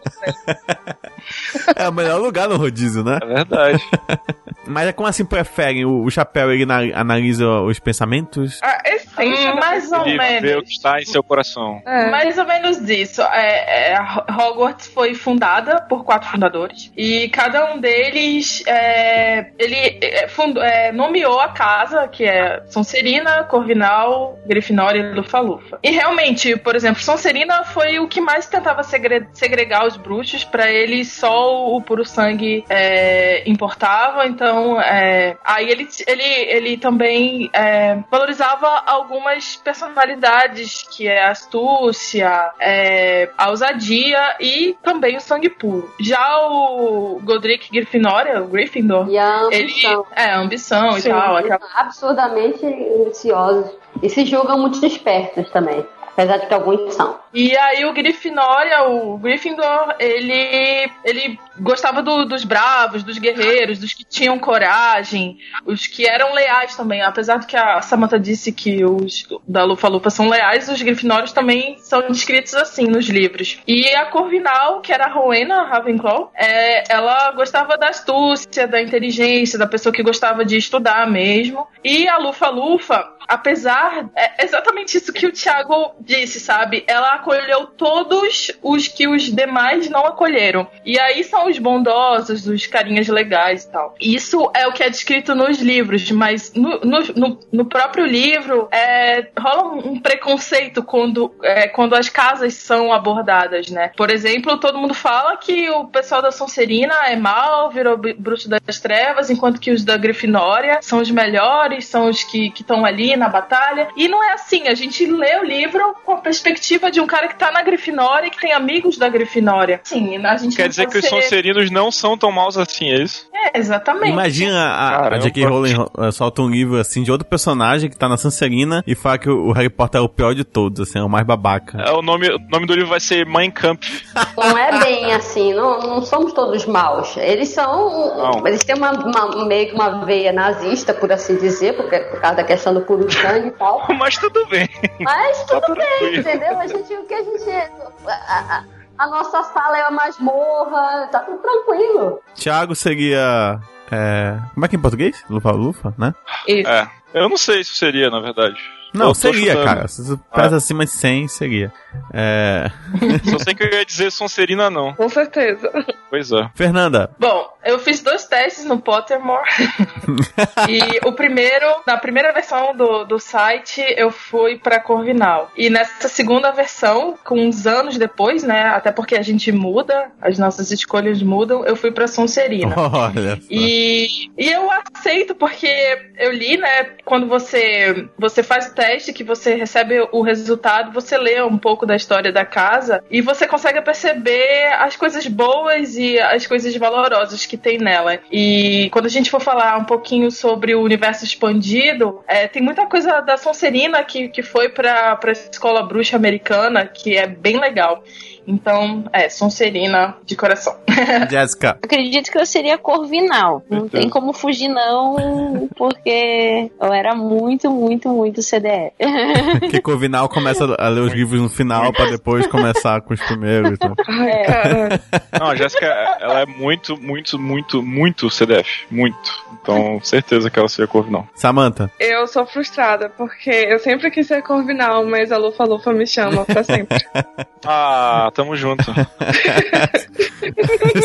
É o melhor lugar no rodízio, né? É verdade. Mas é como assim preferem? O, o chapéu ele na- analisa os pensamentos? A essência Hum, da mais ou Ele vê o menos. que está em seu coração. É. Mais ou menos isso. É, é, a Hogwarts foi fundada por quatro fundadores e cada um deles é, ele é, fund- é, nomeou a casa que é Sonserina, Corvinal, Grifinória e Lufa-Lufa. E realmente, por exemplo, Sonserina foi o que mais tentava segre- segregar os bruxos para eles só o puro sangue é, importava. Então, é, aí ele, ele, ele também é, valorizava algumas personalidades, que é a astúcia, é, a ousadia e também o sangue puro. Já o Godric Grifinória, o Gryffindor, E a ele ambição. é ambição Sim, e tal. Aquela- absurdamente ambiciosos. E se julgam muito espertos também. Apesar de que alguns são. E aí o Grifinória, o Gryffindor, ele, ele gostava do- dos bravos, dos guerreiros, dos que tinham coragem, os que eram leais também. Apesar de que a Samantha disse que os da Lufa-Lufa são leais, os Grifinórios também são descritos assim nos livros. E a Corvinal, que era a Rowena Ravenclaw, é, ela gostava da astúcia, da inteligência, da pessoa que gostava de estudar mesmo. E a Lufa-Lufa, apesar... É exatamente isso que o Thiago disse, sabe? Ela acolheu todos os que os demais não acolheram. E aí são os bondosos, os carinhas legais e tal. Isso é o que é descrito nos livros, mas no, no, no, no próprio livro é, rola um preconceito quando, é, quando as casas são abordadas, né? Por exemplo, todo mundo fala que o pessoal da Sonserina é mal, virou bruxo das trevas, enquanto que os da Grifinória são os melhores, são os que estão ali na batalha. E não é assim, a gente lê o livro com a perspectiva de um cara que tá na Grifinória e que tem amigos da Grifinória. Sim, a gente Quer dizer que os Sonserinos não são tão maus assim, é isso? É, exatamente. Imagina a, a J.K. Rowling uh, solta um livro assim de outro personagem que tá na Sonserina e fala que o Harry Potter é o pior de todos, assim, é o mais babaca. É, o, nome, o nome do livro vai ser Mein Kampf. Não é bem assim, não, não somos todos maus. Eles são. Não. Eles têm uma, uma, meio que uma veia nazista, por assim dizer, porque, por causa da questão do puro sangue e tal. Mas tudo bem. Mas tudo tá bem, entendeu? A gente, o que a gente. A, a, a nossa sala é a masmorra, tá tudo tranquilo. Tiago seria. É... Como é que é em português? Lufa Lufa, né? Isso. É. Eu não sei se seria, na verdade. Não, seria, chutando. cara. Se pesa ah. acima de 100, seria. É... Só sei que eu ia dizer Sonserina, não. Com certeza. Pois é. Fernanda. Bom, eu fiz dois testes no Pottermore. e o primeiro, na primeira versão do, do site, eu fui pra Corvinal. E nessa segunda versão, com uns anos depois, né? Até porque a gente muda, as nossas escolhas mudam, eu fui pra Sonserina. Olha. E, e eu aceito porque eu li, né? Quando você, você faz o teste, que você recebe o resultado, você lê um pouco da história da casa e você consegue perceber as coisas boas e as coisas valorosas que tem nela. E quando a gente for falar um pouquinho sobre o universo expandido, é, tem muita coisa da Sonserina que, que foi para a escola bruxa americana, que é bem legal. Então, é, Sonserina de coração. Jéssica. Acredito que eu seria Corvinal. Não tem como fugir, não, porque eu era muito, muito, muito CDF. que Corvinal começa a ler os livros no final pra depois começar com os primeiros. Né? É. Não, a Jéssica, ela é muito, muito, muito, muito CDF. Muito. Então, certeza que ela seria Corvinal. Samantha. Eu sou frustrada, porque eu sempre quis ser Corvinal, mas a Lufa Lufa me chama pra sempre. ah, tamo junto.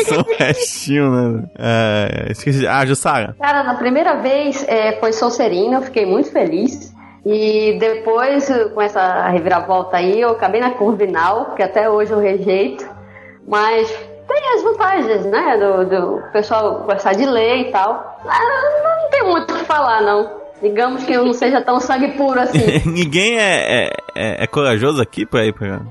São restinho, né? É, esqueci. Ah, Jussara. Cara, na primeira vez é, foi Sonserina, eu fiquei muito feliz. E depois, com essa reviravolta aí, eu acabei na Corvinal, que até hoje eu rejeito. Mas tem as vantagens, né? Do, do pessoal gostar de ler e tal. Ah, não tem muito o que falar, não. Digamos que eu não seja tão sangue puro assim. Ninguém é, é, é, é corajoso aqui pra ir pra,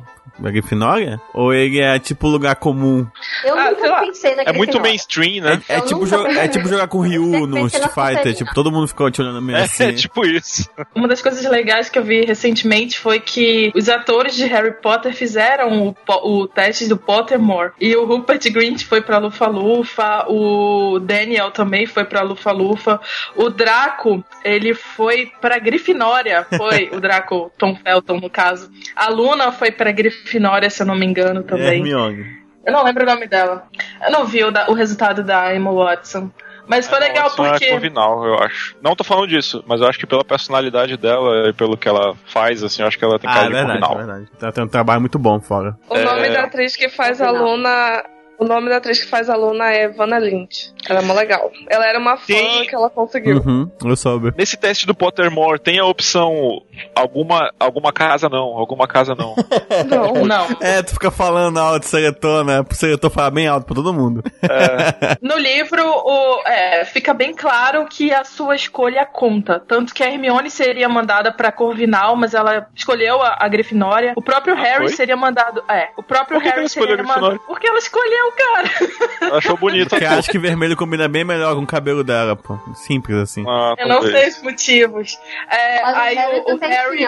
da Grifinória? Ou ele é tipo lugar comum? Eu ah, nunca pensei na É muito mainstream, né? É, é tipo, é tipo jogar com Ryu no Street Fighter. Tipo, todo mundo ficou te olhando meio é, assim. É tipo isso. Uma das coisas legais que eu vi recentemente foi que os atores de Harry Potter fizeram o, o teste do Pottermore. E o Rupert Grint foi pra Lufa-Lufa, o Daniel também foi pra Lufa-Lufa. O Draco, ele foi pra Grifinória. Foi o Draco Tom Felton, no caso. A Luna foi pra Grifinória Grifinória, se eu não me engano, também. Hermione. Eu não lembro o nome dela. Eu não vi o, da, o resultado da Emma Watson. Mas foi é, legal Watson porque. É Corvinal, eu acho. Não tô falando disso, mas eu acho que pela personalidade dela e pelo que ela faz, assim, eu acho que ela tem ah, cara é de verdade, Corvinal. É verdade. Ela tem um trabalho muito bom fora. O nome é... da atriz que faz a Luna o nome da atriz que faz a Luna é Vanna Lynch. Ela é mó legal. Ela era uma fã tem... que ela conseguiu. Uhum, eu soube. Nesse teste do Pottermore, tem a opção alguma, alguma casa não, alguma casa não. não, não. É, tu fica falando alto, seletor, né? Pro seletor falar bem alto pra todo mundo. É. No livro, o, é, fica bem claro que a sua escolha conta. Tanto que a Hermione seria mandada pra Corvinal, mas ela escolheu a, a Grifinória. O próprio ah, Harry foi? seria mandado... É, o próprio Por que Harry que seria mandado... Porque ela escolheu cara. Achou bonito. Porque acho que vermelho combina bem melhor com o cabelo dela, pô. Simples assim. Ah, eu não sei os motivos. É, aí o, o Harry,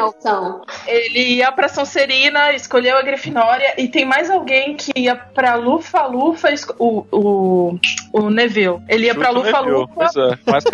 ele ia pra Sonserina, escolheu a Grifinória, e tem mais alguém que ia pra Lufa-Lufa, o, o, o Neville. Ele ia Justo pra Lufa-Lufa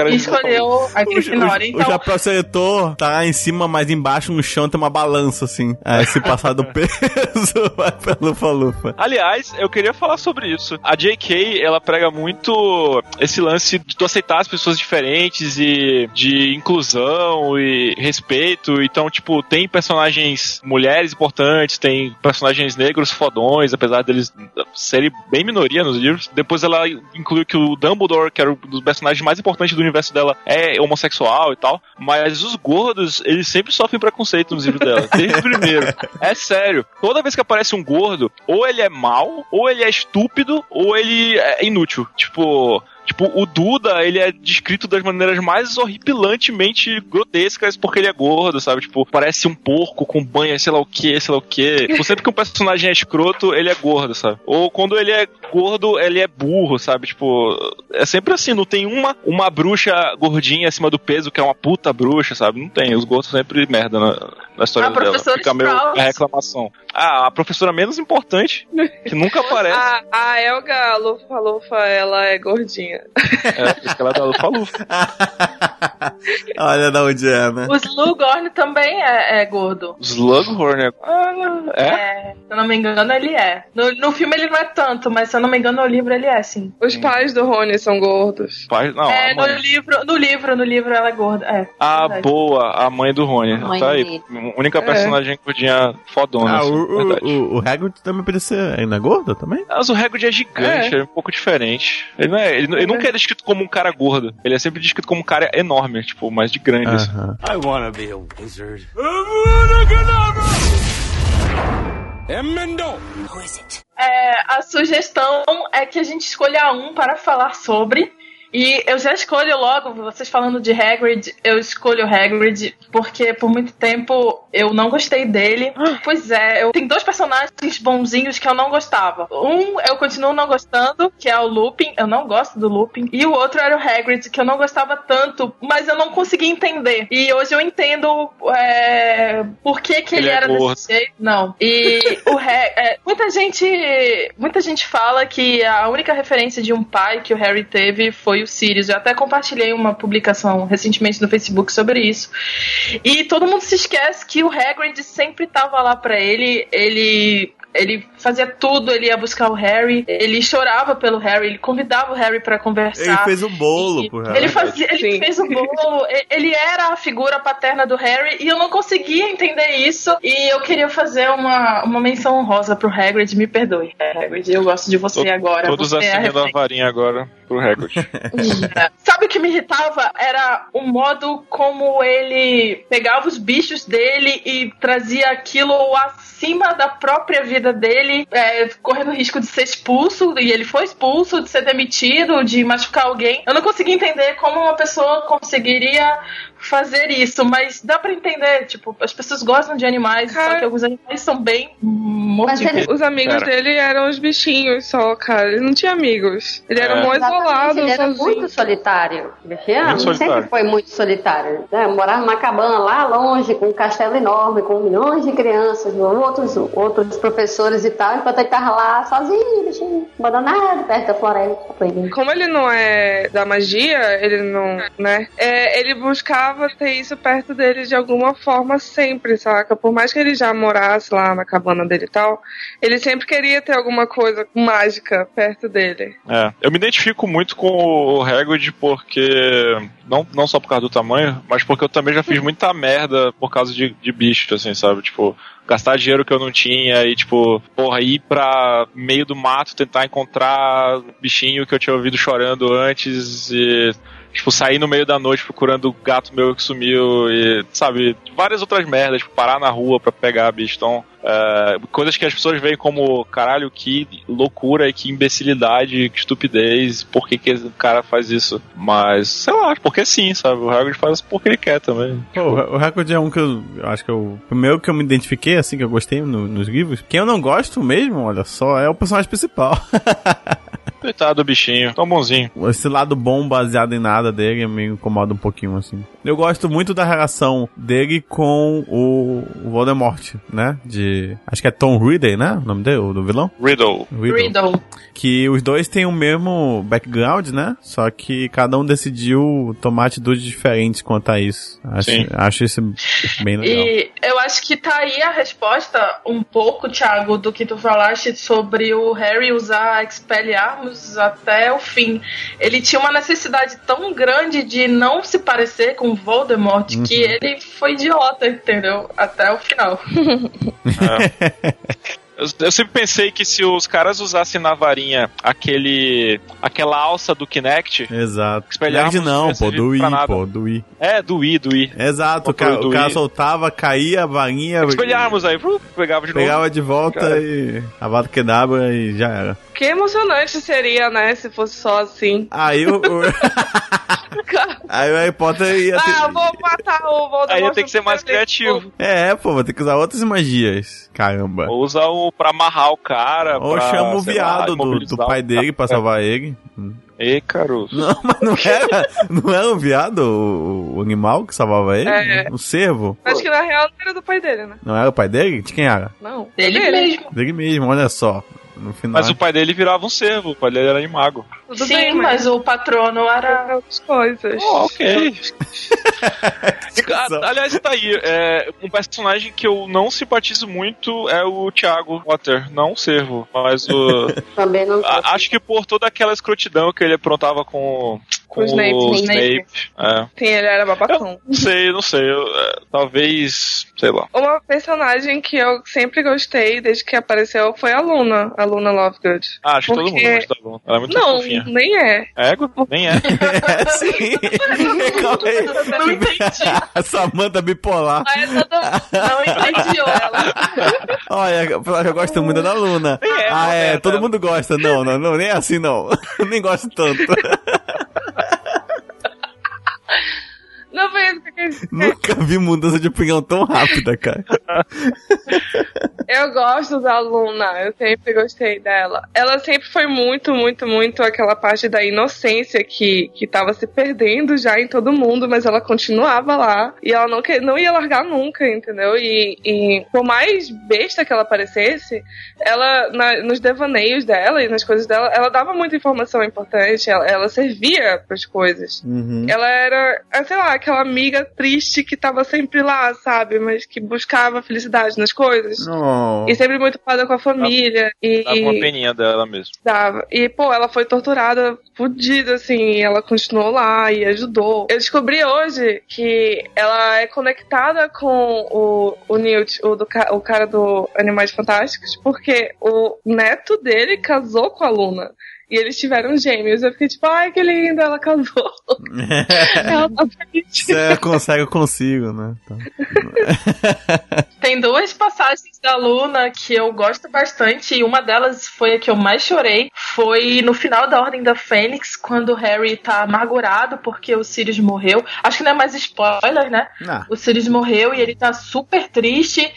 é. E escolheu a O, Grifinória. o, o Então, chapéu seletor tá lá em cima, mas embaixo no chão tem uma balança, assim. Aí se passar do peso, vai pra lufa-lufa. Aliás, eu queria falar sobre isso. A J.K., ela prega muito esse lance de tu aceitar as pessoas diferentes e de inclusão e respeito. Então, tipo, tem personagens mulheres importantes, tem personagens negros fodões, apesar deles serem bem minoria nos livros. Depois ela inclui que o Dumbledore, que era um dos personagens mais importantes do universo dela, é homossexual e tal. Mas os gordos, eles sempre sofrem preconceito nos livros dela, desde o primeiro. É sério. Toda vez que aparece um gordo, ou ele é mau, ou ele é estúpido, ou ele é inútil. Tipo. Tipo, o Duda, ele é descrito das maneiras mais horripilantemente grotescas porque ele é gordo, sabe? Tipo, parece um porco com banha, sei lá o que, sei lá o que. Tipo, sempre que um personagem é escroto, ele é gordo, sabe? Ou quando ele é gordo, ele é burro, sabe? Tipo, é sempre assim, não tem uma, uma bruxa gordinha acima do peso que é uma puta bruxa, sabe? Não tem. Os gordos sempre merda na, na história A dela. professora Fica meio a reclamação. Ah, a professora menos importante, que nunca aparece. A, a Elga Lufa Lufa, ela é gordinha. É, por isso que ela é da Lufa Lufa. Olha da onde é, né? o Slughorn também é, é gordo. Slughorn é. Ah, é? É, se eu não me engano, ele é. No, no filme ele não é tanto, mas se eu não me engano, no livro ele é, sim. Os pais do Rony são gordos. Pai, não, é, no livro, no livro, no livro ela é gorda. É. Ah, verdade. boa, a mãe do Rony. Mãe tá aí. dele. Única personagem gordinha fodona, Ah, assim, o, o, o, o Hagrid também podia ser ainda gordo também? Mas o Hagrid é gigante, é. um pouco diferente. Ele, não é, ele, ele nunca é descrito como um cara gordo. Ele é sempre descrito como um cara enorme, tipo, mas de grande. assim. Aham. I wanna be a wizard. Emendo! Who is it? É, a sugestão é que a gente escolha um para falar sobre. E eu já escolho logo, vocês falando de Hagrid, eu escolho o Hagrid, porque por muito tempo eu não gostei dele. Pois é, eu tenho dois personagens bonzinhos que eu não gostava. Um eu continuo não gostando, que é o Lupin, eu não gosto do Lupin. E o outro era o Hagrid, que eu não gostava tanto, mas eu não conseguia entender. E hoje eu entendo é, por que, que ele, Ele é era gordo. desse jeito. Não. E o Harry, é, muita gente, muita gente fala que a única referência de um pai que o Harry teve foi o Sirius. Eu até compartilhei uma publicação recentemente no Facebook sobre isso. E todo mundo se esquece que o Hagrid sempre estava lá pra ele. Ele ele fazia tudo, ele ia buscar o Harry, ele chorava pelo Harry, ele convidava o Harry pra conversar. Ele fez um bolo E pro Harry. Ele, fazia, ele Sim. fez o bolo, e- ele era a figura paterna do Harry e eu não conseguia entender isso. E eu queria fazer uma, uma menção honrosa pro Hagrid, me perdoe. Hagrid, eu gosto de você agora. Todos você é a acendendo a referência. varinha agora pro Hagrid. Sabe o que me irritava? Era o modo como ele pegava os bichos dele e trazia aquilo acima da própria vida dele, é, correndo risco de ser expulso, e ele foi expulso, de ser demitido, de machucar alguém. Eu não conseguia entender como uma pessoa conseguiria fazer isso, mas dá pra entender, tipo, as pessoas gostam de animais, só Cara. que alguns animais são bem mortíferos. ele- Os amigos Cara. dele eram os bichinhos só, cara. Ele não tinha amigos. Ele era É. mó Exatamente, isolado, ele era sozinho. muito solitário. Muito solitário. sempre foi muito solitário. né? Morava numa cabana lá longe, com um castelo enorme, com milhões de crianças, outros, outros professores e tal, enquanto ele tava lá sozinho, bichinho, abandonado, perto da floresta. Como ele não é da magia, ele não, né? É, ele buscava ter isso perto dele de alguma forma sempre, saca? Por mais que ele já morasse lá na cabana dele e tal, ele sempre queria ter alguma coisa mágica perto dele. É, eu me identifico muito com o Hagrid porque. Não, não só por causa do tamanho, mas porque eu também já fiz muita merda por causa de, de bicho, assim, sabe? Tipo, gastar dinheiro que eu não tinha e, tipo, porra, ir pra meio do mato tentar encontrar bichinho que eu tinha ouvido chorando antes e. Tipo, sair no meio da noite procurando o gato meu que sumiu e, sabe, várias outras merdas, tipo, parar na rua pra pegar bicho. Então, é, coisas que as pessoas veem como, caralho, que loucura e que imbecilidade, que estupidez, por que, que o cara faz isso? Mas, sei lá, porque sim, sabe? O Hagrid faz porque ele quer também. Pô, o Hagrid é um que eu, eu acho que é o primeiro que eu me identifiquei, assim, que eu gostei no- nos livros. Quem eu não gosto mesmo, olha só, é o personagem principal. Coitado do bichinho, tão bonzinho. Esse lado bom baseado em nada dele me incomoda um pouquinho, assim. Eu gosto muito da relação dele com o Voldemort, né? De. Acho que é Tom Riddle, né? O nome dele, o do vilão? Riddle. Riddle. Que os dois têm o mesmo background, né? Só que cada um decidiu tomar atitudes diferentes quanto a isso. Acho, Sim. acho isso bem legal. E eu acho que tá aí a resposta, um pouco, Thiago, do que tu falaste sobre o Harry usar Expelliarmus até o fim. Ele tinha uma necessidade tão grande de não se parecer com Voldemort que ele foi idiota, entendeu? Até o final. Eu, eu sempre pensei que se os caras usassem na varinha aquele. aquela alça do Kinect. Exato. Nerd não, pô, do I, pra nada. pô, do I. É, do I, do I. Exato, o cara, o cara soltava, caía a varinha, Expelliarmus aí, pegava de novo. pegava de volta Cara. e a vada quedava e já era. Que emocionante seria, né, se fosse só assim. Aí o- aí o Harry Potter ia ter... Ah, vou matar o Voldemort. Aí ia ter que ser mais criativo. É, pô, vou ter que usar outras magias. Caramba. Ou usar o pra amarrar o cara. Ou pra, chama o sei lá, viado do, do pai dele pra salvar ele. Ei, caroço. Não, mas não era, não era o viado, o, o animal que salvava ele? É. O cervo? Acho que na real não era do pai dele, né? Não era o pai dele? De quem era? Não. Ele Dele. mesmo. Dele mesmo, olha só. No final. Mas o pai dele virava um cervo, o pai dele era animago. Tudo Sim, bem, mas o patrono era. era outras coisas. Oh, ok. Ah, Aliás, tá aí. É, um personagem que eu não simpatizo muito é o Thiago Potter. Não o Cervo, mas o. Também não. a- acho que por toda aquela escrotidão que ele aprontava com. Com O Snape, o Snape. É. Sim, ele era babacão. Não sei, não sei. eu, é, talvez. Sei lá. Uma personagem que eu sempre gostei desde que apareceu foi a Luna, a Luna Lovegood. Ah, acho que todo mundo Porque- gosta da Luna. Ela é muito Não, fofinha. nem é. É, nem é. É, sim. Não entendi. A Samanta bipolar. Aí todo Não entendi ela. Olha, eu gosto muito da Luna. É, ah, não é, é, todo mundo gosta. Não, não, não, nem assim não. nem gosto tanto. Não foi isso que eu quis dizer. Nunca vi mudança de opinião tão rápida, cara. Eu gosto da Luna, eu sempre gostei dela. Ela sempre foi muito, muito, muito aquela parte da inocência que, que tava se perdendo já em todo mundo, mas ela continuava lá. E ela não, que, não ia largar nunca, entendeu? E, e por mais besta que ela parecesse, ela, na- nos devaneios dela e nas coisas dela, ela dava muita informação importante, ela, ela servia pras coisas. Uhum. Ela era, ah, sei lá, aquela amiga triste que tava sempre lá, sabe? Mas que buscava felicidade nas coisas. Oh. E sempre muito ocupada com a família. E Dava uma peninha dela mesmo. dava. E, pô, ela foi torturada, fodida, assim, e ela continuou lá e ajudou. Eu descobri hoje que ela é conectada com o, o Newt, o, do, o cara do Animais Fantásticos, porque o neto dele casou com a Luna. E eles tiveram gêmeos. Eu fiquei tipo, ai, que lindo, ela casou. ela tá feliz. Você consegue, eu consigo, né? Então. Tem duas passagens da Luna que eu gosto bastante, e uma delas foi a que eu mais chorei. Foi no final da Ordem da Fênix, quando o Harry tá amargurado porque o Sirius morreu. Acho que não é mais spoiler, né? Ah, O Sirius morreu e ele tá super triste.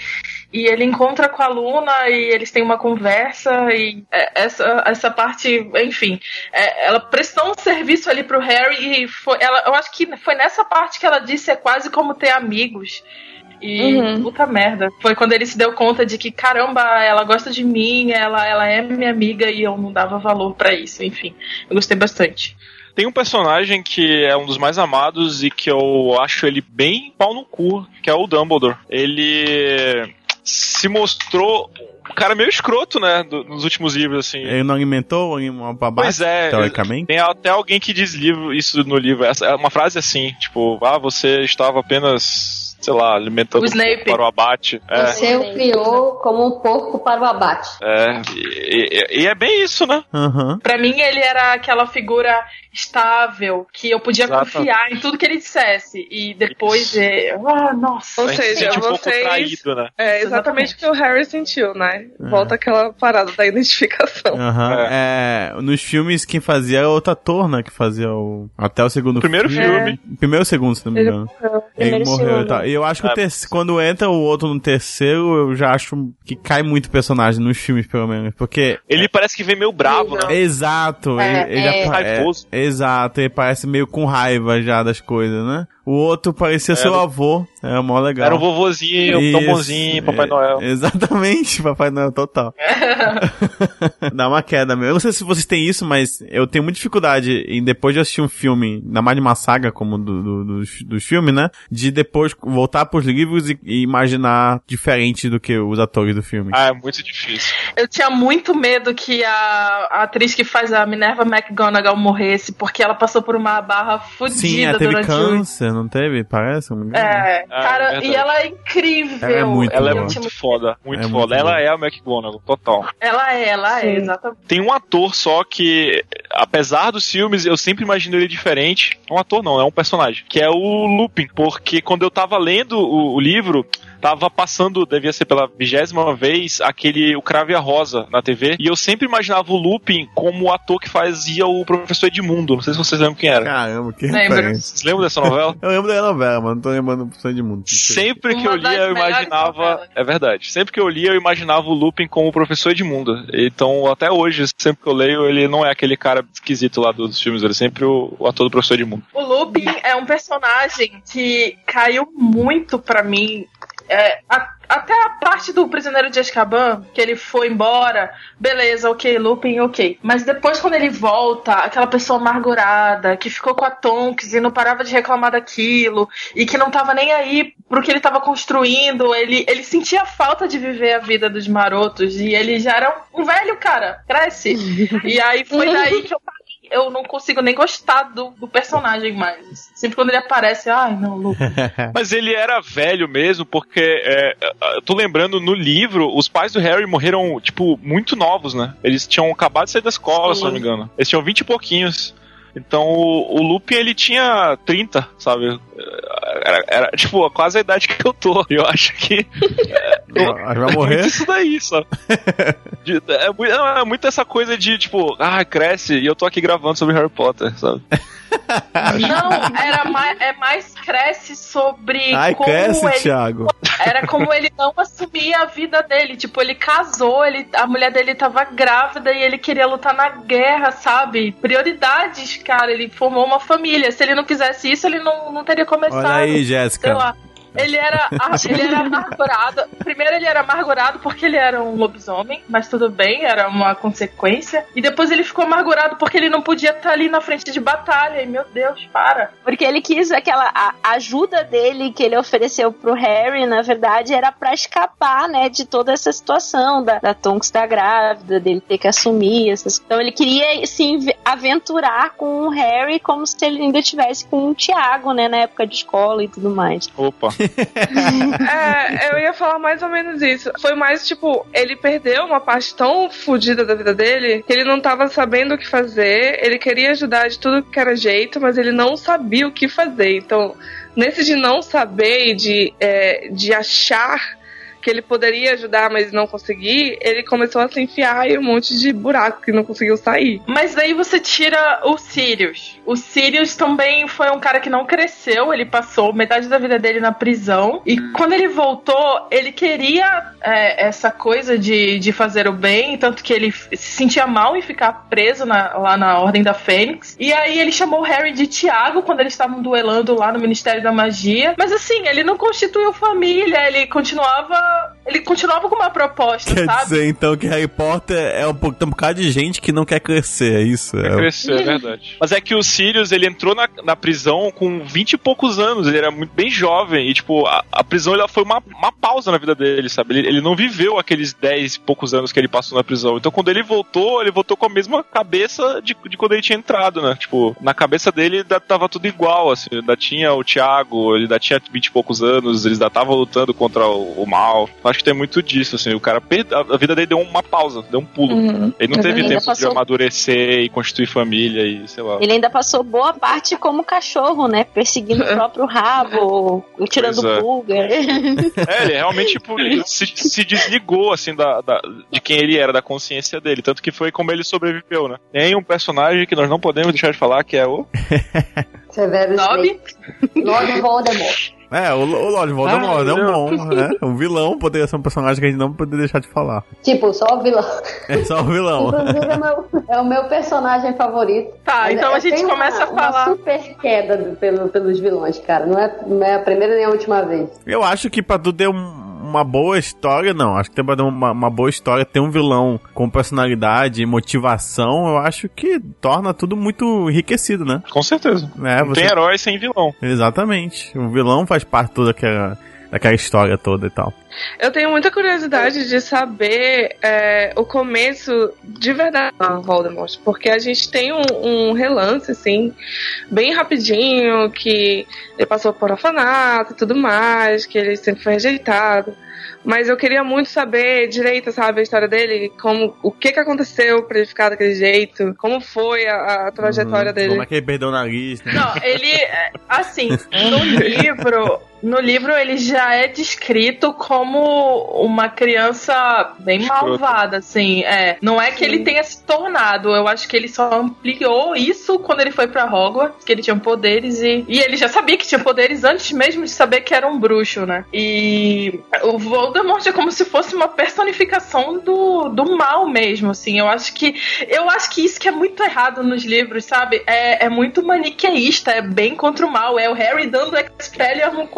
E ele encontra com a Luna e eles têm uma conversa. E é, essa, essa parte, enfim, é, ela prestou um serviço ali pro Harry. E foi, ela, eu acho que foi nessa parte que ela disse: é quase como ter amigos. E Uhum. puta merda. Foi quando ele se deu conta de que, caramba, ela gosta de mim, ela, ela é minha amiga e eu não dava valor pra isso. Enfim, eu gostei bastante. Tem um personagem que é um dos mais amados e que eu acho ele bem pau no cu, que é o Dumbledore. Ele se mostrou um cara meio escroto, né, do- nos últimos livros, assim. ele não alimentou pra baixo, Pois é, teoricamente? Tem até alguém que diz livro, isso no livro. Essa, é uma frase assim, tipo, ah, você estava apenas, sei lá, alimentando O Snape. para o abate. É, Você o criou como um porco para o abate. é e, e- e é bem isso, né? Aham. Pra mim, ele era aquela figura estável, que eu podia Exato. confiar em tudo que ele dissesse. E depois, é... ah, nossa. Ou seja, sente um pouco vocês- traído, né? É exatamente o que o Harry sentiu, né? Volta aquela parada da identificação. Aham. É, nos filmes, quem fazia era outro ator, né? Que fazia o. Até o segundo Primeiro filme. Primeiro ou segundo, se não me Ele engano. morreu. Ele Primeiro e morreu e tal. E eu acho que É. quando entra o outro no terceiro, eu já acho que cai muito personagem nos filmes, pelo menos. Porque. Ele parece que vem meio bravo, né? Exato, É, ele, ele é. é- exato, ele parece meio com raiva já das coisas, né? O outro parecia Era seu o- avô. Era mó legal. Era um vovozinho, tão Isso, bonzinho, Papai é, Noel. Exatamente, Papai Noel total. Dá uma queda mesmo. Eu não sei se vocês têm isso, mas eu tenho muita dificuldade em depois de assistir um filme, ainda mais de uma saga como do, do, dos, dos filmes, né? De depois voltar pros livros e, e imaginar diferente do que os atores do filme. Ah, é muito difícil. Eu tinha muito medo que a, a atriz que faz a Minerva McGonagall morresse, porque ela passou por uma barra fodida Sim, ela teve durante o. não teve? Parece? É, Ah, cara, é e ela é incrível. Ela é muito Ela é muito foda, muito É muito foda. Ela boa. é a McGonagall, total. Ela é, ela é, Sim. exatamente. Tem um ator só que, apesar dos filmes, eu sempre imagino ele diferente. Um ator não, é um personagem. Que é o Lupin. Porque quando eu tava lendo o, o livro, tava passando, devia ser pela vigésima vez, aquele O Crave a Rosa na TV. E eu sempre imaginava o Lupin como o ator que fazia o professor Edmundo. Não sei se vocês lembram quem era. Caramba, que Lembro. referência. Vocês lembram dessa novela? Eu lembro da novela, mas não tô lembrando do Sangue de Mundo. Sempre que Uma eu lia, eu imaginava. É verdade. Sempre que eu lia, eu imaginava o Lupin como o professor Edmundo. Então, até hoje, sempre que eu leio, ele não é aquele cara esquisito lá dos filmes, ele é sempre o, o ator do professor Edmundo. O Lupin é um personagem que caiu muito pra mim. É, a- até a parte do Prisioneiro de Azkaban, que ele foi embora, beleza, ok, Lupin, ok. Mas depois, quando ele volta, aquela pessoa amargurada, que ficou com a Tonks e não parava de reclamar daquilo, e que não tava nem aí pro que ele tava construindo, ele, ele sentia falta de viver a vida dos marotos, e ele já era um, um velho cara, cresce. e aí foi daí que eu parei. Eu não consigo nem gostar do, do personagem mais. Sempre quando ele aparece, ai não, Lupin. Mas ele era velho mesmo, porque é, eu tô lembrando no livro, os pais do Harry morreram, tipo, muito novos, né? Eles tinham acabado de sair da escola, se não me engano. Eles tinham 20 e pouquinhos. Então o, o Lupin ele tinha 30, sabe? Era, era, tipo quase a idade que eu tô. Eu acho que Vai É morrer? muito isso daí, sabe? De- é, muito, não, é muito essa coisa de, tipo, ah, cresce e eu tô aqui gravando sobre Harry Potter, sabe? Não, era mais, é mais cresce sobre Ai, como cresce, ele. Thiago. Era como ele não assumia a vida dele. Tipo, ele casou, ele, a mulher dele tava grávida e ele queria lutar na guerra, sabe? Prioridades, cara. Ele formou uma família. Se ele não quisesse isso, ele não, não teria começado. Olha aí, Jéssica. Ele era, ele era amargurado. Primeiro ele era amargurado porque ele era um lobisomem, mas tudo bem, era uma consequência. E depois ele ficou amargurado porque ele não podia estar ali na frente de batalha. E meu Deus, para. Porque ele quis aquela a ajuda dele que ele ofereceu pro Harry, na verdade, era pra escapar, né, de toda essa situação da, da Tonks estar grávida, dele ter que assumir essas. Então ele queria se aventurar com o Harry como se ele ainda tivesse com o Tiago, né, na época de escola e tudo mais. Opa. É, eu ia falar mais ou menos isso. Foi mais tipo, ele perdeu uma parte tão fodida da vida dele que ele não tava sabendo o que fazer. Ele queria ajudar de tudo que era jeito, mas ele não sabia o que fazer. Então, nesse de não saber e de, é, de achar que ele poderia ajudar, mas não conseguir, ele começou a se enfiar em um monte de buraco que não conseguiu sair. Mas daí você tira o Sirius. O Sirius também foi um cara que não cresceu, ele passou metade da vida dele na prisão. E quando ele voltou, ele queria é, essa coisa de, de fazer o bem, tanto que ele se sentia mal em ficar preso na- lá na Ordem da Fênix. E aí ele chamou o Harry de Tiago quando eles estavam duelando lá no Ministério da Magia. Mas assim, ele não constituiu família, ele continuava. Ele continuava com uma proposta, Quer sabe? dizer, então, que Harry Potter é um, tem um bocado de gente que não quer crescer, é isso? Vai É, crescer, é verdade. Mas é que o Sirius, ele entrou na, na prisão com 20 e poucos anos, ele era muito bem jovem, e tipo, a, a prisão ela foi uma, uma pausa na vida dele, sabe? Ele, ele não viveu aqueles 10 e poucos anos que ele passou na prisão. Então quando ele voltou, ele voltou com a mesma cabeça de, de quando ele tinha entrado, né? Tipo, na cabeça dele ainda tava tudo igual, assim, ainda tinha o Thiago, ele ainda tinha 20 e poucos anos, eles ainda estavam lutando contra o, o mal. Acho que tem muito disso, assim, o cara, perde, a, vida dele deu uma pausa, deu um pulo. Uhum. Ele não Uhum. teve Ainda tempo de passou- amadurecer e constituir família e sei lá. Ele ainda passou boa parte como cachorro, né, perseguindo o próprio rabo, tirando Pois é. pulga. É, ele realmente tipo, ele se, se desligou assim da, da- de quem ele era, da consciência dele. Tanto que foi como ele sobreviveu, né? Tem um personagem que nós não podemos deixar de falar, que é o. Severus Dobby? Snape. Lord Voldemort. É, o, o Lord Voldemort é um bom, né? Um vilão poderia ser um personagem que a gente não poderia deixar de falar. Tipo, só o vilão. É só o vilão. Inclusive, é, meu, é o meu personagem favorito. Tá, Mas então a gente tenho começa uma, a falar. Uma super queda do- pelo, pelos vilões, cara. Não é, não é a primeira nem a última vez. Eu acho que pra tu ter um- uma boa história, não. Acho que tem uma, uma boa história, ter um vilão com personalidade e motivação, eu acho que torna tudo muito enriquecido, né? Com certeza. É, você... tem herói sem vilão. Exatamente. O vilão faz parte toda aquela, daquela história toda e tal. Eu tenho muita curiosidade de saber é, o começo de verdade do Voldemort, porque a gente tem um, um relance, assim, bem rapidinho, que ele passou por orfanato e tudo mais, que ele sempre foi rejeitado. Mas eu queria muito saber direito, sabe, a história dele, como, o que que aconteceu pra ele ficar daquele jeito, como foi a, a trajetória Uhum. dele. Como é que ele perdeu o nariz, né? Não, ele, é, assim, no livro, no livro ele já é descrito como uma criança bem Escrota. malvada, assim, é. Não é que ele tenha se tornado, eu acho que ele só ampliou isso quando ele foi pra Hogwarts, que ele tinha poderes e, e ele já sabia que tinha poderes antes mesmo de saber que era um bruxo, né? E o Voldemort é como se fosse uma personificação do, do mal mesmo, assim. Eu acho que eu acho que isso que é muito errado nos livros, sabe? É, é muito maniqueísta, é bem contra o mal. É o Harry dando Expelliarmus,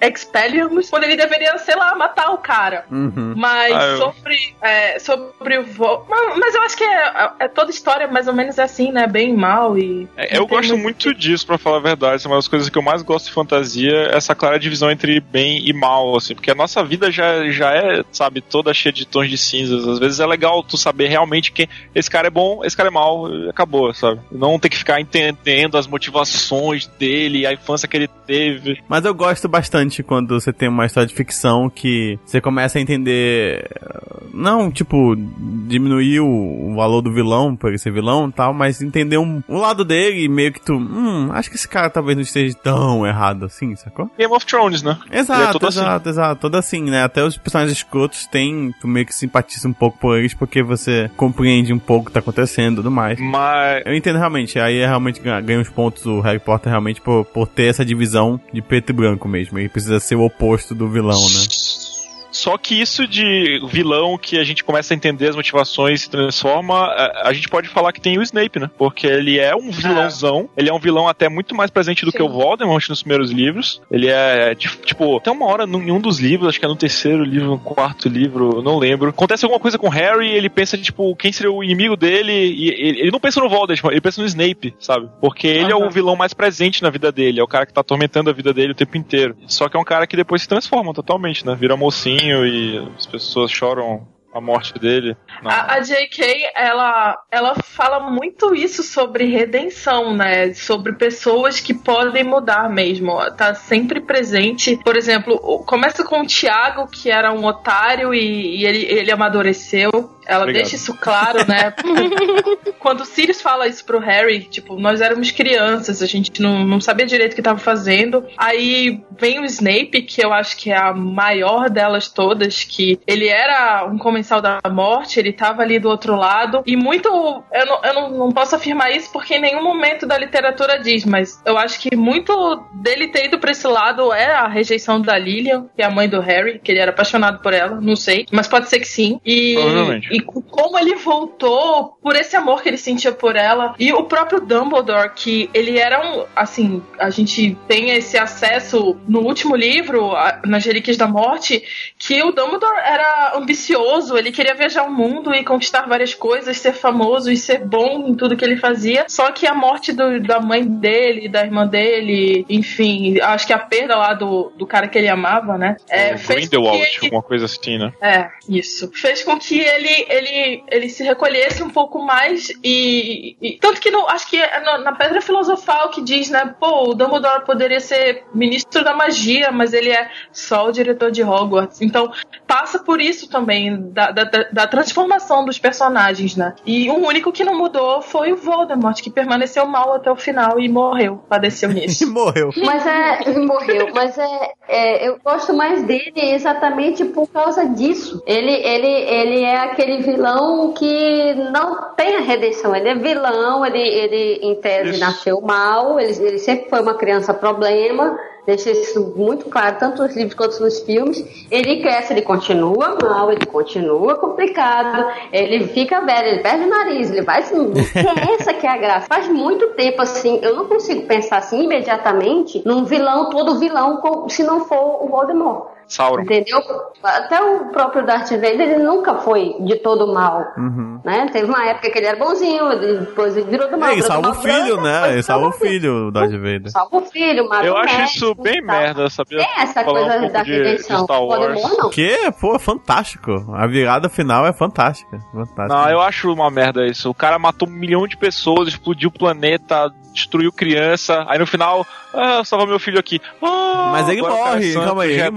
Expelliarmus quando ele deveria, sei lá, matar o cara. Uhum. Mas Ah, eu- sobre, é, sobre o Vol... Mas, mas eu acho que é, é toda história mais ou menos assim, né? Bem mal e... É, eu gosto muito disso, pra falar a verdade. É uma das coisas que eu mais gosto de fantasia, é essa clara divisão entre bem e mal, assim. Porque a nossa vida já, já é, sabe, toda cheia de tons de cinzas. Às vezes é legal tu saber realmente que esse cara é bom, esse cara é mal, e acabou, sabe? Não ter que ficar entendendo as motivações dele, a infância que ele teve. Mas eu gosto bastante quando você tem uma história de ficção que você começa a entender. Não, tipo, diminuir o, valor do vilão, por ele ser vilão e tal, mas entender um, um lado dele e meio que tu. Hum, acho que esse cara talvez não esteja tão errado assim, sacou? Game of Thrones, né? Ele é Exato, assim. exato, exato. Todo assim, né? Até os personagens escrotos tem. Tu meio que simpatiza um pouco por eles porque você compreende um pouco o que tá acontecendo e tudo mais. Mas. Eu entendo realmente, aí é realmente ganha, ganha uns pontos o Harry Potter realmente por, por ter essa divisão de preto e branco mesmo. Ele precisa ser o oposto do vilão, né? Só que isso de vilão que a gente começa a entender as motivações e se transforma, a, a gente pode falar que tem o Snape, né? Porque ele é um vilãozão, ele é um vilão até muito mais presente do Sim. que o Voldemort nos primeiros livros. Ele é, tipo, até uma hora em um dos livros, acho que é no terceiro livro, no quarto livro, não lembro. Acontece alguma coisa com o Harry, ele pensa, tipo, quem seria o inimigo dele, e ele, ele não pensa no Voldemort, ele pensa no Snape, sabe? Porque ele é Aham. o vilão mais presente na vida dele, é o cara que tá atormentando a vida dele o tempo inteiro. Só que é um cara que depois se transforma totalmente, né? Vira mocinho e as pessoas choram a morte dele. Não. A, a J.K., ela, ela fala muito isso sobre redenção, né? Sobre pessoas que podem mudar mesmo. Tá sempre presente. Por exemplo, começa com o Tiago, que era um otário e, e ele, ele amadureceu. Ela Obrigado. deixa isso claro, né? Quando o Sirius fala isso pro Harry, tipo, nós éramos crianças, a gente não, não sabia direito o que tava fazendo. Aí vem o Snape, que eu acho que é a maior delas todas, que ele era um comensal da morte, ele tava ali do outro lado. E muito. Eu não, eu não, não posso afirmar isso porque em nenhum momento da literatura diz, mas eu acho que muito dele ter ido pra esse lado é a rejeição da Lilian, que é a mãe do Harry, que ele era apaixonado por ela, não sei, mas pode ser que sim. E, Provavelmente. E como ele voltou por esse amor que ele sentia por ela. E o próprio Dumbledore, que ele era um. Assim, a gente tem esse acesso no último livro, nas Relíquias da Morte, que o Dumbledore era ambicioso, ele queria viajar o mundo e conquistar várias coisas, ser famoso e ser bom em tudo que ele fazia. Só que a morte do- da mãe dele, da irmã dele, enfim, acho que a perda lá do, do cara que ele amava, né? É, o fez Grindelwald, ele- alguma coisa assim, né? é, isso. Fez com que ele, ele, ele se recolhesse um pouco mais e. e- tanto que no, acho que é no- na Pedra Filosofal que diz, né? Pô, o Dumbledore poderia ser ministro da magia, mas ele é só o diretor de Hogwarts. Então, passa por isso também, da, da, da- transformação dos personagens, né? E o único que não mudou foi o Voldemort, que permaneceu mal até o final e morreu, padeceu E nisso. morreu. Mas é. Morreu. Mas é, é, Eu gosto mais dele exatamente por causa disso. Ele, ele, ele é aquele aquele vilão que não tem a redenção. Ele é vilão, ele, ele em tese Isso. nasceu mal, ele, ele sempre foi uma criança problema. Deixa isso muito claro, tanto nos livros quanto nos filmes. Ele cresce, ele continua mal, ele continua complicado, ele fica velho, ele perde o nariz, ele vai. Assim, é essa que é a graça. Faz muito tempo assim, eu não consigo pensar assim imediatamente num vilão, todo vilão, se não for o Voldemort. Sauron. Entendeu? Até o próprio Darth Vader, ele nunca foi de todo mal. Uhum. Né? Teve uma época que ele era bonzinho, ele- depois ele virou do mal. É, e do salva o filho, branco, né? depois E salva o filho, o Darth Vader. Salva o filho, mata Eu acho mestre isso bem merda, sabia? Tem essa Falar um coisa pouco da de- de redenção. Star Wars. Voldemort não. Que, pô, é fantástico. A virada final é fantástica. fantástica. Não, eu acho uma merda isso. O cara matou um milhão de pessoas, explodiu o planeta, destruiu criança. Aí no final, ah, salva meu filho aqui. Ah, Mas ele é morre, calma aí, ele Jedi.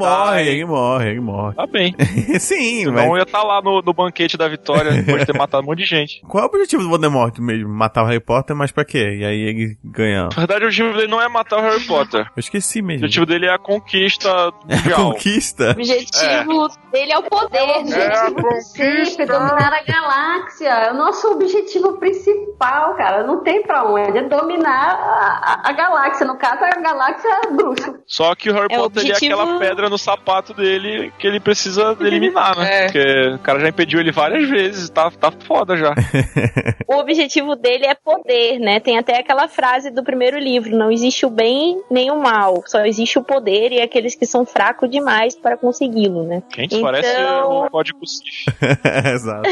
Morre, ele morre, ele morre. Tá bem. Sim, Senão mas eu ia estar lá no, no banquete da vitória depois de ter matado um monte de gente. qual é o objetivo do Voldemort mesmo? Matar o Harry Potter, mas pra quê? E aí ele ganha. Na verdade, o objetivo dele não é matar o Harry Potter. Eu esqueci O mesmo. objetivo dele é a conquista É a mundial. conquista? O objetivo dele é o poder. É o objetivo principal, é dominar a galáxia. É o nosso objetivo principal, cara. Não tem pra onde. É dominar a, a- a galáxia. No caso, a galáxia é bruxa. Só que o Harry É, o Potter ele é objetivo- aquela pedra no sapato dele que ele precisa eliminar, né? É. Porque o cara já impediu ele várias vezes, tá, tá foda já. O objetivo dele é poder, né? Tem até aquela frase do primeiro livro: não existe o bem nem o mal, só existe o poder e aqueles que são fracos demais para consegui-lo, né? Gente, Então- parece o código. Exato.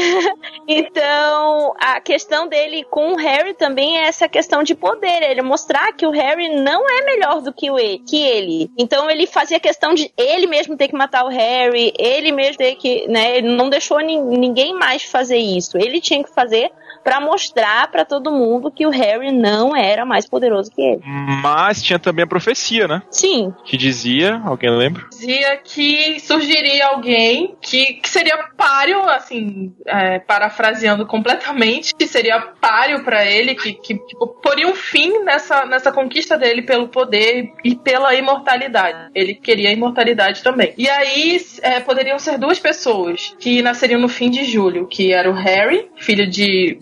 Então, a questão dele com o Harry também é essa questão de poder. Ele mostrar que o Harry não é melhor do que, o e- que ele. Então, ele fazia questão de ele mesmo ter que matar o Harry, ele mesmo ter que, né? Ele não deixou nin- ninguém mais fazer isso. Ele tinha que fazer pra mostrar pra todo mundo que o Harry não era mais poderoso que ele. Mas tinha também a profecia, né? Sim, Que dizia, alguém lembra? dizia que surgiria alguém que, que seria páreo, assim, é, parafraseando completamente, que seria páreo pra ele, que, que tipo, poria um fim nessa, nessa conquista dele pelo poder e pela imortalidade. Ele queria a imortalidade também. E aí é, poderiam ser duas pessoas que nasceriam no fim de julho, que era o Harry, filho de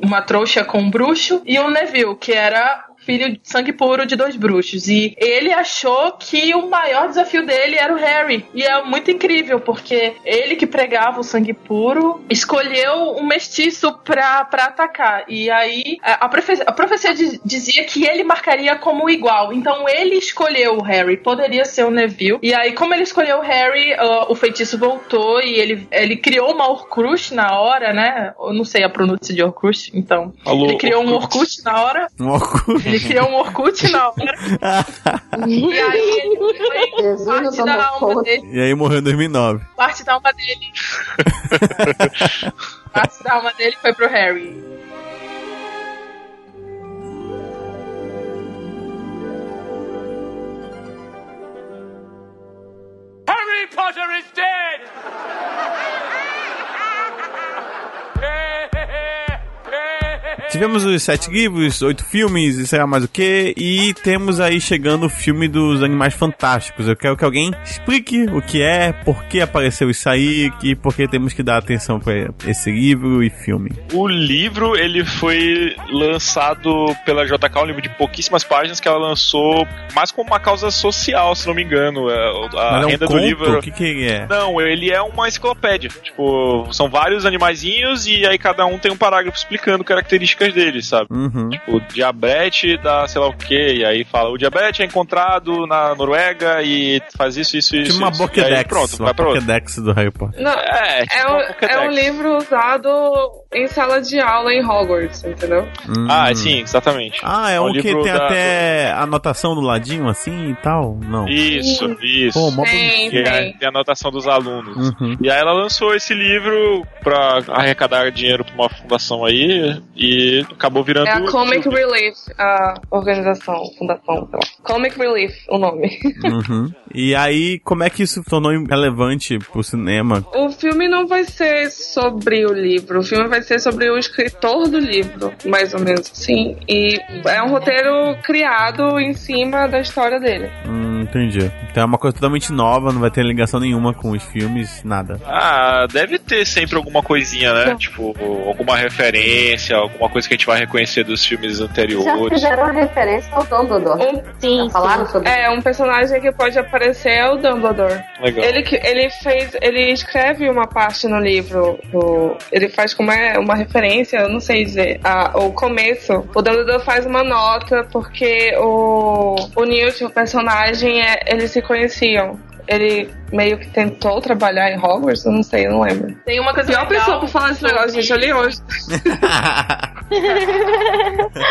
uma trouxa com um bruxo, e o Neville, que era filho de sangue puro de dois bruxos. E ele achou que o maior desafio dele era o Harry. E é muito incrível, porque ele que pregava o sangue puro escolheu um mestiço pra, pra atacar. E aí a, profe- a profecia diz- dizia que ele marcaria como igual. Então ele escolheu o Harry. Poderia ser o Neville. E aí, como ele escolheu o Harry, ah, o feitiço voltou e ele, ele criou uma Horcrux na hora, né? Eu não sei a pronúncia de Horcrux, então. Alô, ele criou um Horcrux. Na hora. Um Orkut. Ele criou um Orkut na hora. e aí ele foi Jesus, parte da alma foda. dele. E aí morreu em 2009. Parte da alma dele. parte da alma dele foi pro Harry. Harry Potter is dead! Tivemos os sete livros, oito filmes, e sei lá mais o que, e temos aí chegando o filme dos Animais Fantásticos. Eu quero que alguém explique o que é, por que apareceu isso aí, e por que temos que dar atenção para esse livro e filme. O livro, ele foi lançado pela JK, um livro de pouquíssimas páginas que ela lançou mais como uma causa social, se não me engano. É, A Mas é um renda conto? do livro... O que que é? Não, ele é uma enciclopédia. Tipo, são vários animaizinhos e aí cada um tem um parágrafo explicando características deles, sabe? Uhum. O diabrete da sei lá o que, e aí fala, o diabrete é encontrado na Noruega e faz isso, isso, isso. Tipo uma isso. E aí, Pokédex. pronto, uma vai pra outro. Pokédex do Harry Potter. Não, É, tipo é, um, é um livro usado em sala de aula em Hogwarts, entendeu? Hum. Ah, sim, exatamente. Ah, é É um um que tem da- até anotação do ladinho assim e tal? Não. Isso, isso. Pô, mó Tem, aí tem. tem a anotação dos alunos. Uhum. E aí ela lançou esse livro pra arrecadar dinheiro pra uma fundação aí e acabou virando. É a Comic Relief, a organização, fundação, sei lá. Comic Relief, o nome. Uhum. E aí, como é que isso tornou relevante pro cinema? O filme não vai ser sobre o livro, o filme vai ser sobre o escritor do livro, mais ou menos assim. E é um roteiro criado em cima da história dele. Hum, entendi, Então é uma coisa totalmente nova, não vai ter ligação nenhuma com os filmes, nada. Ah, deve ter sempre alguma coisinha, né? Tipo, alguma referência, alguma coisa que a gente vai reconhecer dos filmes Já anteriores. fizeram referência ao Dumbledore. Um, Sim, Já falaram sim. sobre é, um personagem que pode aparecer é o Dumbledore. Legal. Ele, que- ele fez. Ele escreve uma parte no livro. do- ele faz como é uma referência, eu não sei dizer. A, o começo. O Dumbledore faz uma nota porque o, o Newt, o personagem, é, eles se conheciam. Ele meio que tentou trabalhar em Hogwarts, eu não sei, eu não lembro. Tem uma coisa Pior legal pessoa pra falar esse negócio, gente, eu li hoje.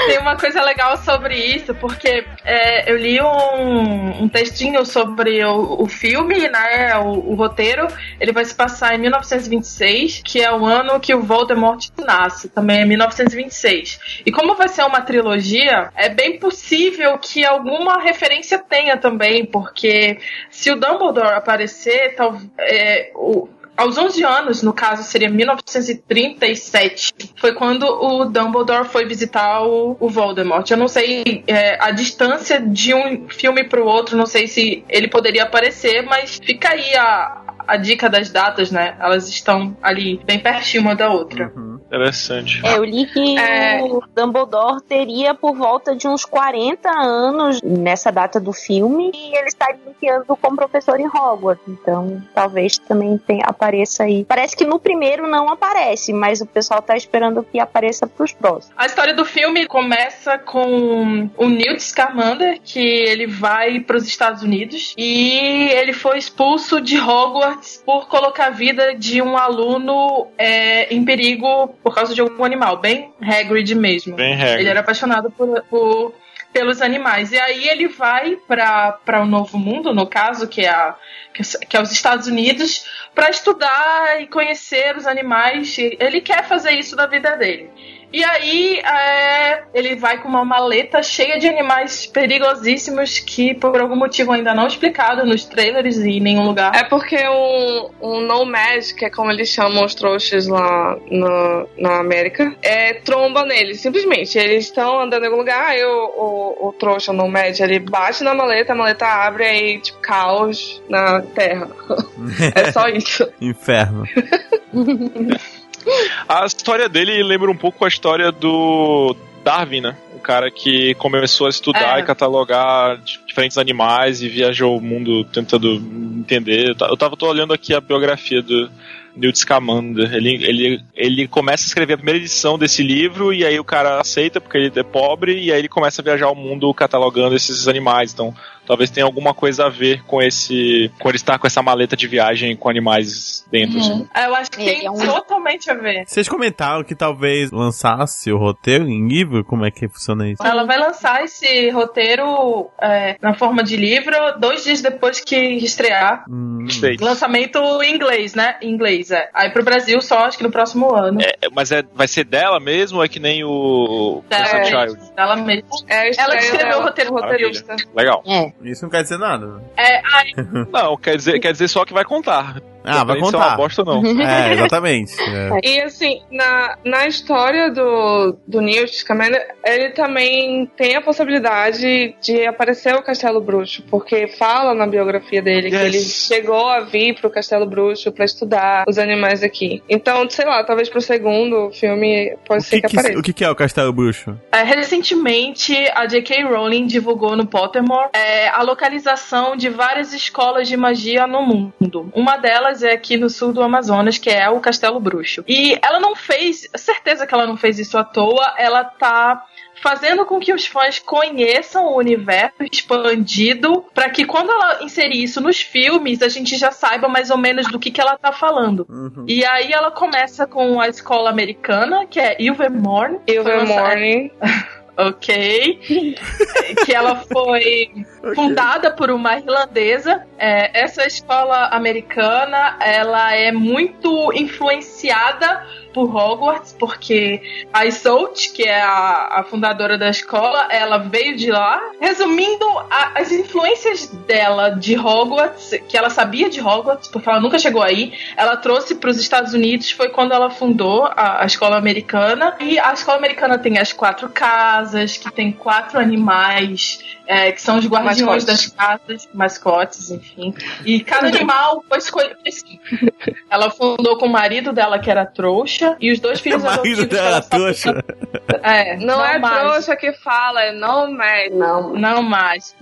Tem uma coisa legal sobre isso, porque é, eu li um, um textinho sobre o, o filme, né? O, o roteiro. Ele vai se passar em 1926, que é o ano que o Voldemort nasce, também é 1926. E como vai ser uma trilogia, é bem possível que alguma referência tenha também, porque se o Dumbledore aparecer, tal, é, o, aos 11 anos, no caso, seria 1937. Foi quando o Dumbledore foi visitar o, o Voldemort. Eu não sei é, a distância de um filme pro outro, não sei se ele poderia aparecer, mas fica aí a, a dica das datas, né? Elas estão ali bem pertinho uma da outra. Interessante. É, eu li que É. o Dumbledore teria por volta de uns 40 anos nessa data do filme e ele está iniciando como professor em Hogwarts. Então, talvez também tenha, apareça aí. Parece que no primeiro não aparece, mas o pessoal tá esperando que apareça pros próximos. A história do filme começa com o Newt Scamander, que ele vai para os Estados Unidos e ele foi expulso de Hogwarts por colocar a vida de um aluno é, em perigo por causa de algum animal, bem Hagrid mesmo. Bem regra. Ele era apaixonado por, por- pelos animais. E aí ele vai para o Novo Mundo, no caso, que é, a, que, é- que é os Estados Unidos, para estudar e conhecer os animais. Ele quer fazer isso da vida dele. E aí é, ele vai com uma maleta cheia de animais perigosíssimos que por algum motivo ainda não explicado nos trailers e em nenhum lugar. É porque um, um Nomad, que é como eles chamam os trouxas lá na, na América, é tromba neles, simplesmente. Eles estão andando em algum lugar, aí o, o, o trouxa, o Nomad, ele bate na maleta, a maleta abre aí, tipo, caos na terra. é só isso. Inferno. A história dele lembra um pouco a história do Darwin, né? O cara que começou a estudar É. e catalogar di- diferentes animais e viajou o mundo tentando entender. Eu tava tô olhando aqui a biografia do Newt Scamander. Ele, ele, ele começa a escrever a primeira edição desse livro e aí o cara aceita porque ele é pobre e aí ele começa a viajar o mundo catalogando esses animais. Então, talvez tenha alguma coisa a ver com esse, com ele estar com essa maleta de viagem com animais dentro. assim. Eu acho que Ele tem é um- totalmente a ver. Vocês comentaram que talvez lançasse o roteiro em livro? Como é que funciona isso? Ela vai lançar esse roteiro é, na forma de livro dois dias depois que estrear. Hum. Lançamento em inglês, né? Em inglês, é. Aí pro Brasil só acho que no próximo ano. É, mas é, vai ser dela mesmo ou é que nem o mesmo, Child? Mesmo. É a Ela estreia escreveu o roteiro, roteirista. Legal. É. isso não quer dizer nada. É, ai, Não, quer dizer, quer dizer só que vai contar. Ah, vai se é contar. uma bosta ou não. É, exatamente. É. E assim, na, na história do, do Newt Scamander, ele também tem a possibilidade de aparecer o Castelo Bruxo, porque fala na biografia dele que Yes. ele chegou a vir pro Castelo Bruxo pra estudar os animais aqui. Então, sei lá, talvez pro segundo filme pode O ser que, que, que, apareça. o que que é o Castelo Bruxo? É, recentemente, a J.K. Rowling divulgou no Pottermore é, a localização de várias escolas de magia no mundo. Uma delas é aqui no sul do Amazonas, que é o Castelo Bruxo. E ela não fez, certeza que ela não fez isso à toa, ela tá fazendo com que os fãs conheçam o universo expandido, para que quando ela inserir isso nos filmes, a gente já saiba mais ou menos do que, que ela tá falando. Uhum. E aí ela começa com a escola americana, que é Ilvermorny. Foi Ilver lançada- Morning. Ok. que ela foi fundada por uma irlandesa. É, essa escola americana, ela é muito influenciada por Hogwarts, porque a Isolde, que é a, a fundadora da escola, ela veio de lá. Resumindo, a- as influências dela de Hogwarts, que ela sabia de Hogwarts, porque ela nunca chegou aí, ela trouxe para os Estados Unidos, foi quando ela fundou a, a escola americana. E a escola americana tem as quatro casas, que tem quatro animais é, que são os guardiões Mascotes. das casas, mascotes, enfim. E cada animal foi escolhido. Ela fundou com o marido dela, que era trouxa, e os dois O filhos marido adotivos que dela, ela trouxa. É, Não, é mais. trouxa que fala, é não mais. Não. Não mais.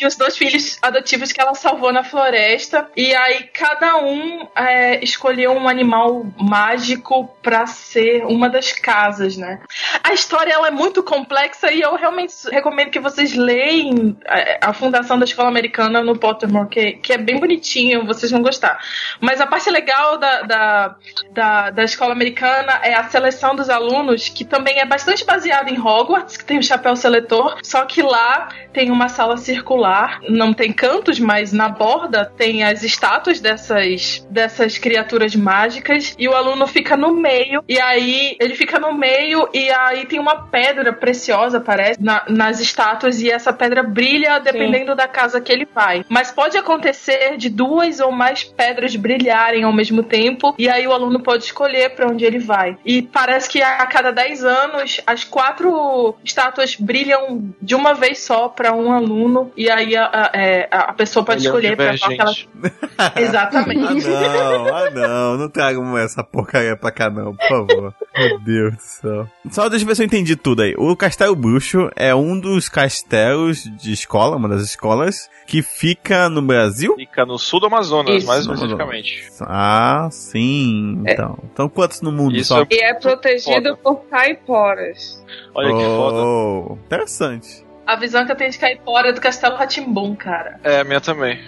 E os dois filhos adotivos que ela salvou na floresta. E aí cada um é, escolheu um animal mágico pra ser uma das casas, né? A história ela é muito complexa e eu realmente recomendo que vocês leem é, a fundação da escola americana no Pottermore, que, que é bem bonitinho, vocês vão gostar. Mas a parte legal da, da, da, da escola americana é a seleção dos alunos, que também é bastante baseada em Hogwarts, que tem o chapéu seletor, só que lá tem uma sala circular, não tem cantos, mas na borda tem as estátuas dessas, dessas criaturas mágicas, e o aluno fica no meio, e aí ele fica no meio, e aí tem uma pedra preciosa, parece, na- nas estátuas, e essa pedra brilha dependendo da casa que ele vai. Mas pode acontecer de duas ou mais pedras brilharem ao mesmo tempo, e aí o aluno pode escolher para onde ele vai. E parece que a cada 10 anos as quatro estátuas brilham de uma vez só para um aluno, e aí a, a- é, a pessoa pode Ele é escolher para qual que ela. Exatamente. Ah, não, ah, não, não tragam essa porcaria pra cá, não, por favor. Meu Deus do céu. Só deixa eu ver se eu entendi tudo aí. O Castelo Bruxo é um dos castelos de escola, uma das escolas, que fica no Brasil? Fica no sul do Amazonas, Isso. mais especificamente. Ah, sim. Então, então quantos no mundo Isso só? é- E é protegido por caiporas. Olha que foda. Oh, Interessante. A visão que eu tenho de Caipora é do Castelo Ratimbum, cara. É, a minha também.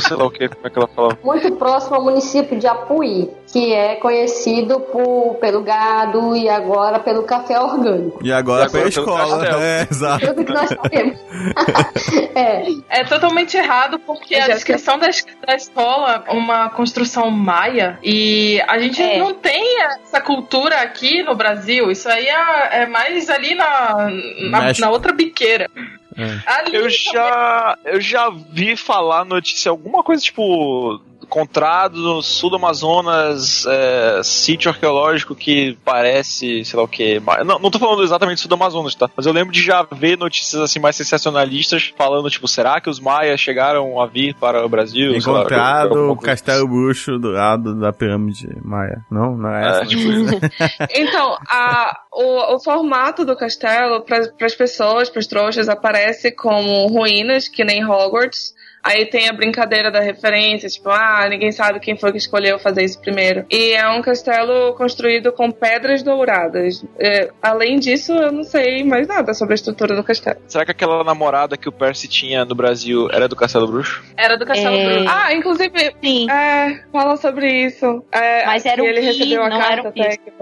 Sei lá o que, como é que ela fala. Muito próximo ao município de Apuí, que é conhecido por, pelo gado e agora pelo café orgânico. E agora, E agora pela escola. É, exato. Tudo que nós sabemos. é. É totalmente errado porque a Jéssica. descrição da, da escola é uma construção maia e a gente É. não tem essa cultura aqui no Brasil. Isso aí é, é mais ali na, na, na outra biqueira. É. Ali Eu já, eu já vi falar notícia, alguma coisa tipo. Encontrado no sul do Amazonas, é, sítio arqueológico que parece, sei lá o que. Não, não tô falando exatamente do sul do Amazonas, tá? Mas eu lembro de já ver notícias assim mais sensacionalistas falando, tipo, será que os maias chegaram a vir para o Brasil? Sei lá, Encontrado alguma o Castelo Bruxo do lado da pirâmide Maia. Não, não é essa. É, tipo, Então, a, o, o formato do castelo para as pessoas, para os trouxas, aparece como ruínas, que nem Hogwarts. Aí tem a brincadeira da referência, tipo, ah, ninguém sabe quem foi que escolheu fazer isso primeiro. E é um castelo construído com pedras douradas. É, além disso, eu não sei mais nada sobre a estrutura do castelo. Será que aquela namorada que o Percy tinha no Brasil era do Castelo Bruxo? Era do Castelo É. Bruxo. Ah, inclusive, Sim. é, fala sobre isso. É, Mas era o ele Gui, recebeu a não carta era o até Percy. que-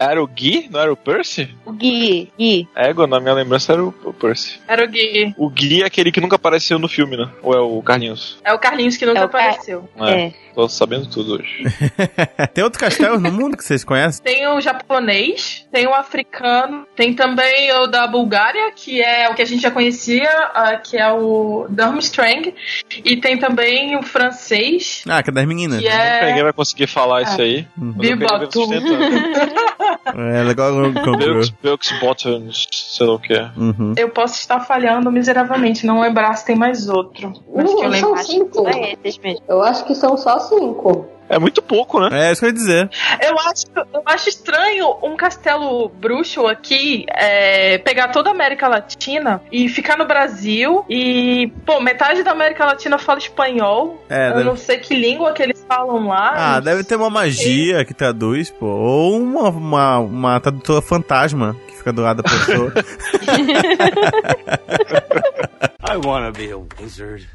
Era o Gui? Não era o Percy? O Gui, Gui. Égua, na minha lembrança era o, o Percy. Era o Gui. O Gui é aquele que nunca apareceu no filme, né? Ou é o Carlinhos? É o Carlinhos que nunca É o Car- apareceu. É. Tô sabendo tudo hoje. Tem outro castelo no mundo que vocês conhecem? Tem o japonês, tem o africano, tem também o da Bulgária, que é o que a gente já conhecia, ah, que é o Durmstrang, e tem também o francês, Ah, que é das meninas. que é Ninguém vai conseguir falar isso aí. Uhum. Eu tentando. É legal Belks Buttons, sei lá o que é. Uhum. Eu posso estar falhando miseravelmente, não lembrar se tem mais outro. Mas que eu Não, lembro. são Acho que cinco. mesmo. Eu acho que são só cinco. É muito pouco, né? É isso que eu ia dizer. Eu acho, eu acho estranho um castelo bruxo aqui é, pegar toda a América Latina e ficar no Brasil e, pô, metade da América Latina fala espanhol. É, eu deve- não sei que língua que eles falam lá. Ah, deve ter uma magia que traduz, pô. Ou uma, uma, uma tradutora fantasma que fica do lado da pessoa. I wanna be a wizard.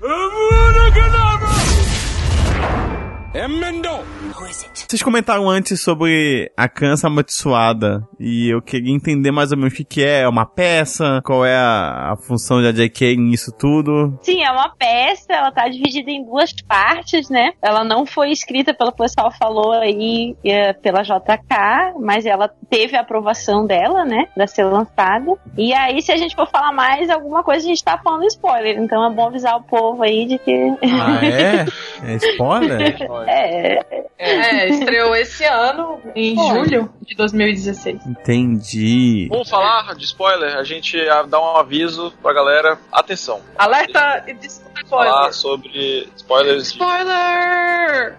Vocês comentaram antes sobre a cansa amaldiçoada e eu queria entender mais ou menos o que, que é. É uma peça? Qual é a, a função da J.K. nisso tudo? Sim, é uma peça, ela tá dividida em duas partes, né? Ela não foi escrita pelo pessoal falou aí é, pela JK, mas ela teve a aprovação dela, né? Pra ser lançada. E aí, se a gente for falar mais alguma coisa, a gente tá falando spoiler. Então é bom avisar o povo aí de que. Ah, é? É spoiler? É. É, estreou esse ano, em julho de 2016. Entendi. Vamos falar de spoiler? A gente dá um aviso pra galera. Atenção. Alerta de Falar spoiler. sobre spoilers de Spoiler!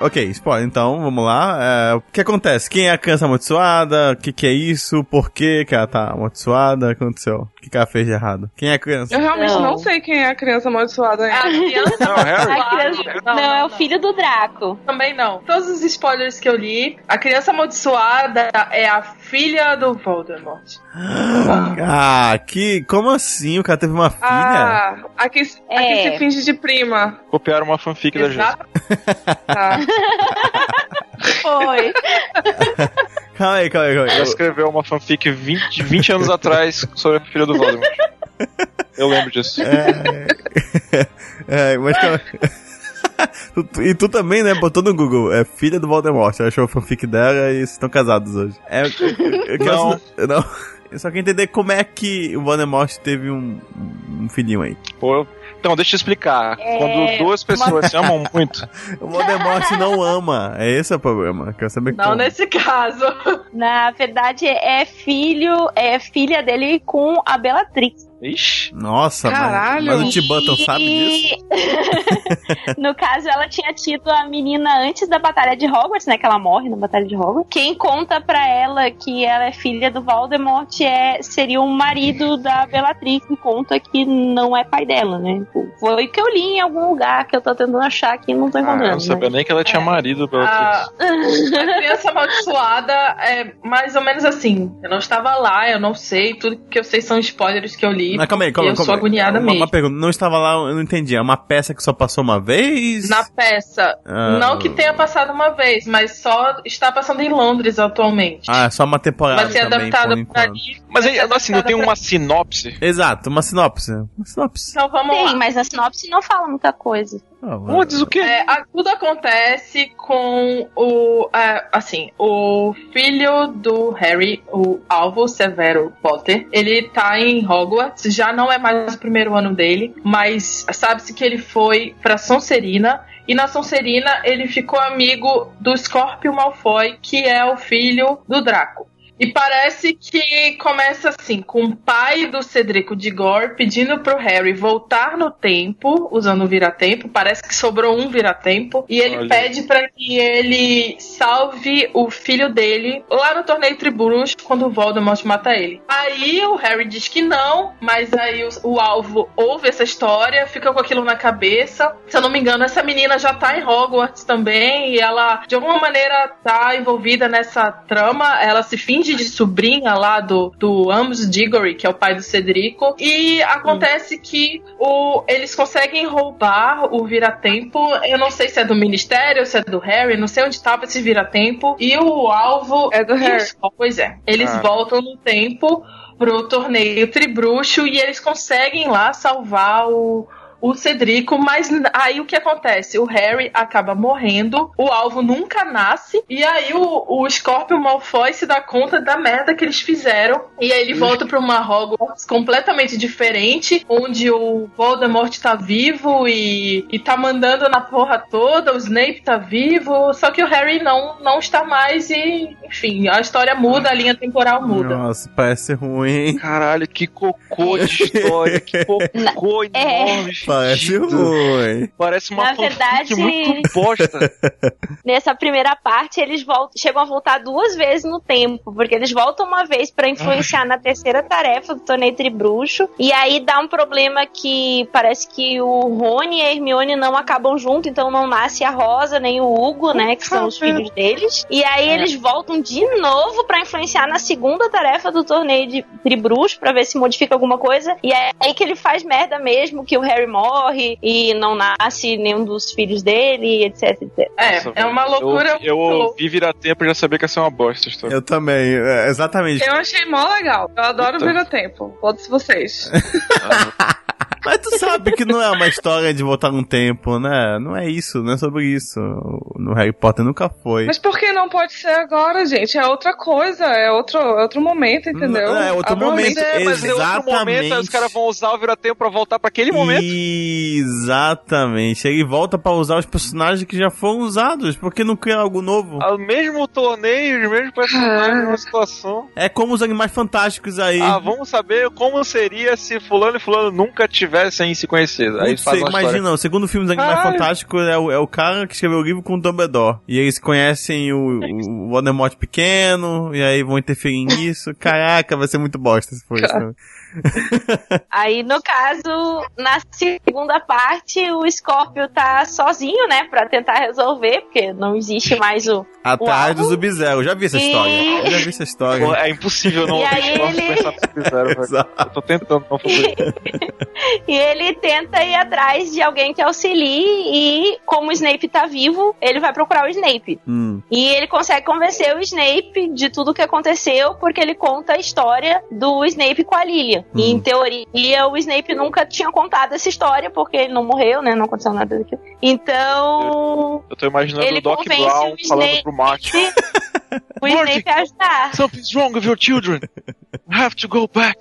Ok, spoiler. Então, vamos lá. É, o que acontece? Quem é a criança amaldiçoada? O que, que é isso? Por que, que ela tá amaldiçoada? O que aconteceu? O que, que ela fez de errado? Quem é a criança? Eu realmente Não. não, sei quem é a criança amaldiçoada A ainda. criança Não, Harry? A criança- Não, é o filho do Draco. Também não. Todos os spoilers que eu li, a criança amaldiçoada é a filha do Voldemort. Ah, que. Como assim? O cara teve uma filha? Ah, aqui, aqui É. se finge de prima. copiaram uma fanfic da gente. Exato. Tá. Foi. Calma aí, calma aí, calma aí. Ela escreveu uma fanfic 20, 20 anos atrás sobre a filha do Voldemort. Eu lembro disso. É, é, mas calma E tu também, né? Botou no Google. É filha do Voldemort. Ela achou a fanfic dela e vocês estão casados hoje. É, eu, eu, eu quero- Não. não. Eu só quero entender como é que o Voldemort teve um, um filhinho aí. Pô, então, deixa eu explicar. É, Quando duas pessoas se amam muito, O Voldemort não ama. É esse o problema. Quero saber Não como. nesse caso. Na verdade, é filho, é filha dele com a Bellatrix. Ixi, Nossa, mas, Caralho. mas o Tim Burton sabe disso? No caso, ela tinha tido a menina antes da Batalha de Hogwarts, né? Que ela morre na Batalha de Hogwarts. Quem conta pra ela que ela é filha do Voldemort é, seria o marido da Bellatrix, que conta que não é pai dela, né? Foi o que eu li em algum lugar que eu tô tentando achar aqui e não tô ah, eu encontrando. não sabia né? nem que ela tinha marido pela A, a criança amaldiçoada é mais ou menos assim. Eu não estava lá, eu não sei. Tudo que eu sei são spoilers que eu li. Mas calma aí, calma aí. eu calma sou aí. agoniada uma, mesmo. Uma pergunta. Não estava lá, eu não entendi. É uma peça que só passou uma vez? Na peça. Ah. Não que tenha passado uma vez, mas só está passando em Londres atualmente. Ah, é só uma temporada Vai ser também, por adaptada pra ali. Mas aí, assim, não tem uma pra- sinopse. Exato, uma sinopse. Uma sinopse. Então vamos Tem, lá. mas na sinopse não fala muita coisa. Ah, Pô, diz o quê? É, a- tudo acontece com o. é, assim, o filho do Harry, o Alvo Severo Potter. Ele tá em Hogwarts, já não é mais o primeiro ano dele, mas sabe-se que ele foi pra Sonserina. E na Sonserina ele ficou amigo do Scorpio Malfoy, que é o filho do Draco. E parece que começa assim, com o pai do Cedrico Diggory pedindo pro Harry voltar no tempo, usando o vira-tempo. Parece que sobrou um vira-tempo. E ele Olha. pede pra que ele salve o filho dele lá no torneio Tribunos, quando o Voldemort mata ele. Aí o Harry diz que não, mas aí o, o alvo ouve essa história, fica com aquilo na cabeça. Se eu não me engano, essa menina já tá em Hogwarts também, e ela de alguma maneira tá envolvida nessa trama. Ela se finge de sobrinha lá do, do Amos Diggory, que é o pai do Cedrico. E acontece que o, eles conseguem roubar o vira-tempo. Eu não sei se é do Ministério, se é do Harry, não sei onde tava esse vira-tempo. E o alvo. É do Harry. os- Pois é. Eles Ah. voltam no tempo pro torneio Tribruxo e eles conseguem lá salvar o. O Cedrico, mas aí o que acontece? O Harry acaba morrendo, o alvo nunca nasce, e aí o, o Scorpio Malfoy se dá conta da merda que eles fizeram, e aí ele volta pra uma Hogwarts completamente diferente, onde o Voldemort tá vivo e, e tá mandando na porra toda, o Snape tá vivo, só que o Harry não, não está mais e, enfim, a história muda, a linha temporal muda. Nossa, parece ruim. Caralho, que cocô de história, que cocô É. Parece ruim. Parece uma Na verdade- muito bosta. Nessa primeira parte, eles voltam, chegam a voltar duas vezes no tempo, porque eles voltam uma vez pra influenciar na terceira tarefa do torneio Tribruxo, e aí dá um problema que parece que o Rony e a Hermione não acabam junto, então não nasce a Rosa nem o Hugo, né, que são os filhos deles. E aí eles voltam de novo pra influenciar na segunda tarefa do torneio de Tribruxo pra ver se modifica alguma coisa. E é aí que ele faz merda mesmo, que o Harry morre e não nasce nenhum dos filhos dele, etc, etc. É, Nossa, é uma loucura. Eu, eu ouvi virar tempo e já sabia que ia ser uma bosta história. Eu também, é, exatamente. Eu achei mó legal. Eu adoro Eita. o tempo. Todos vocês. Mas tu é sabe que não é uma história de voltar no tempo, né? Não é isso, não é sobre isso. No Harry Potter nunca foi. Mas por que não pode ser agora, gente? É outra coisa, é outro, é outro momento, entendeu? Não, é outro Agora- momento. É, mas em outro momento aí os Exatamente. caras vão usar o vira-tempo pra voltar pra aquele momento. Exatamente. Ele volta pra usar os personagens que já foram usados, porque não cria algo novo. O mesmo torneio, os mesmos personagens, Ah. mesma situação. É como os animais fantásticos aí. Ah, vamos saber como seria se fulano e fulano nunca tivessem se conhecido. Aí faz uma imagina, história. o segundo filme dos Animais Ai. Fantásticos é o, é o cara que escreveu o livro com o Dumbledore. E eles conhecem o, o Voldemort pequeno, e aí vão interferir nisso. Caraca, vai ser muito bosta se for isso. Aí, no caso, na segunda parte, o Scorpio tá sozinho, né, pra tentar resolver, porque não existe mais o. Atrás do Uau. Sub-Zero. Já vi essa E- história. Eu já vi essa história. Pô, É impossível não E aí não ele- pensar no Sub-Zero. Eu tô tentando não fazer. E ele tenta ir atrás de alguém que auxilie, e como o Snape tá vivo, ele vai procurar o Snape. Hum. E ele consegue convencer o Snape de tudo que aconteceu, porque ele conta a história do Snape com a Lilian. E Hum. em teoria, o Snape nunca tinha contado essa história, porque ele não morreu, né? Não aconteceu nada daquilo. Então, Eu tô imaginando Ele o Doc Brown o falando Snape. pro Martin. O Snape ajudar. Something's wrong with your children. You have to go back.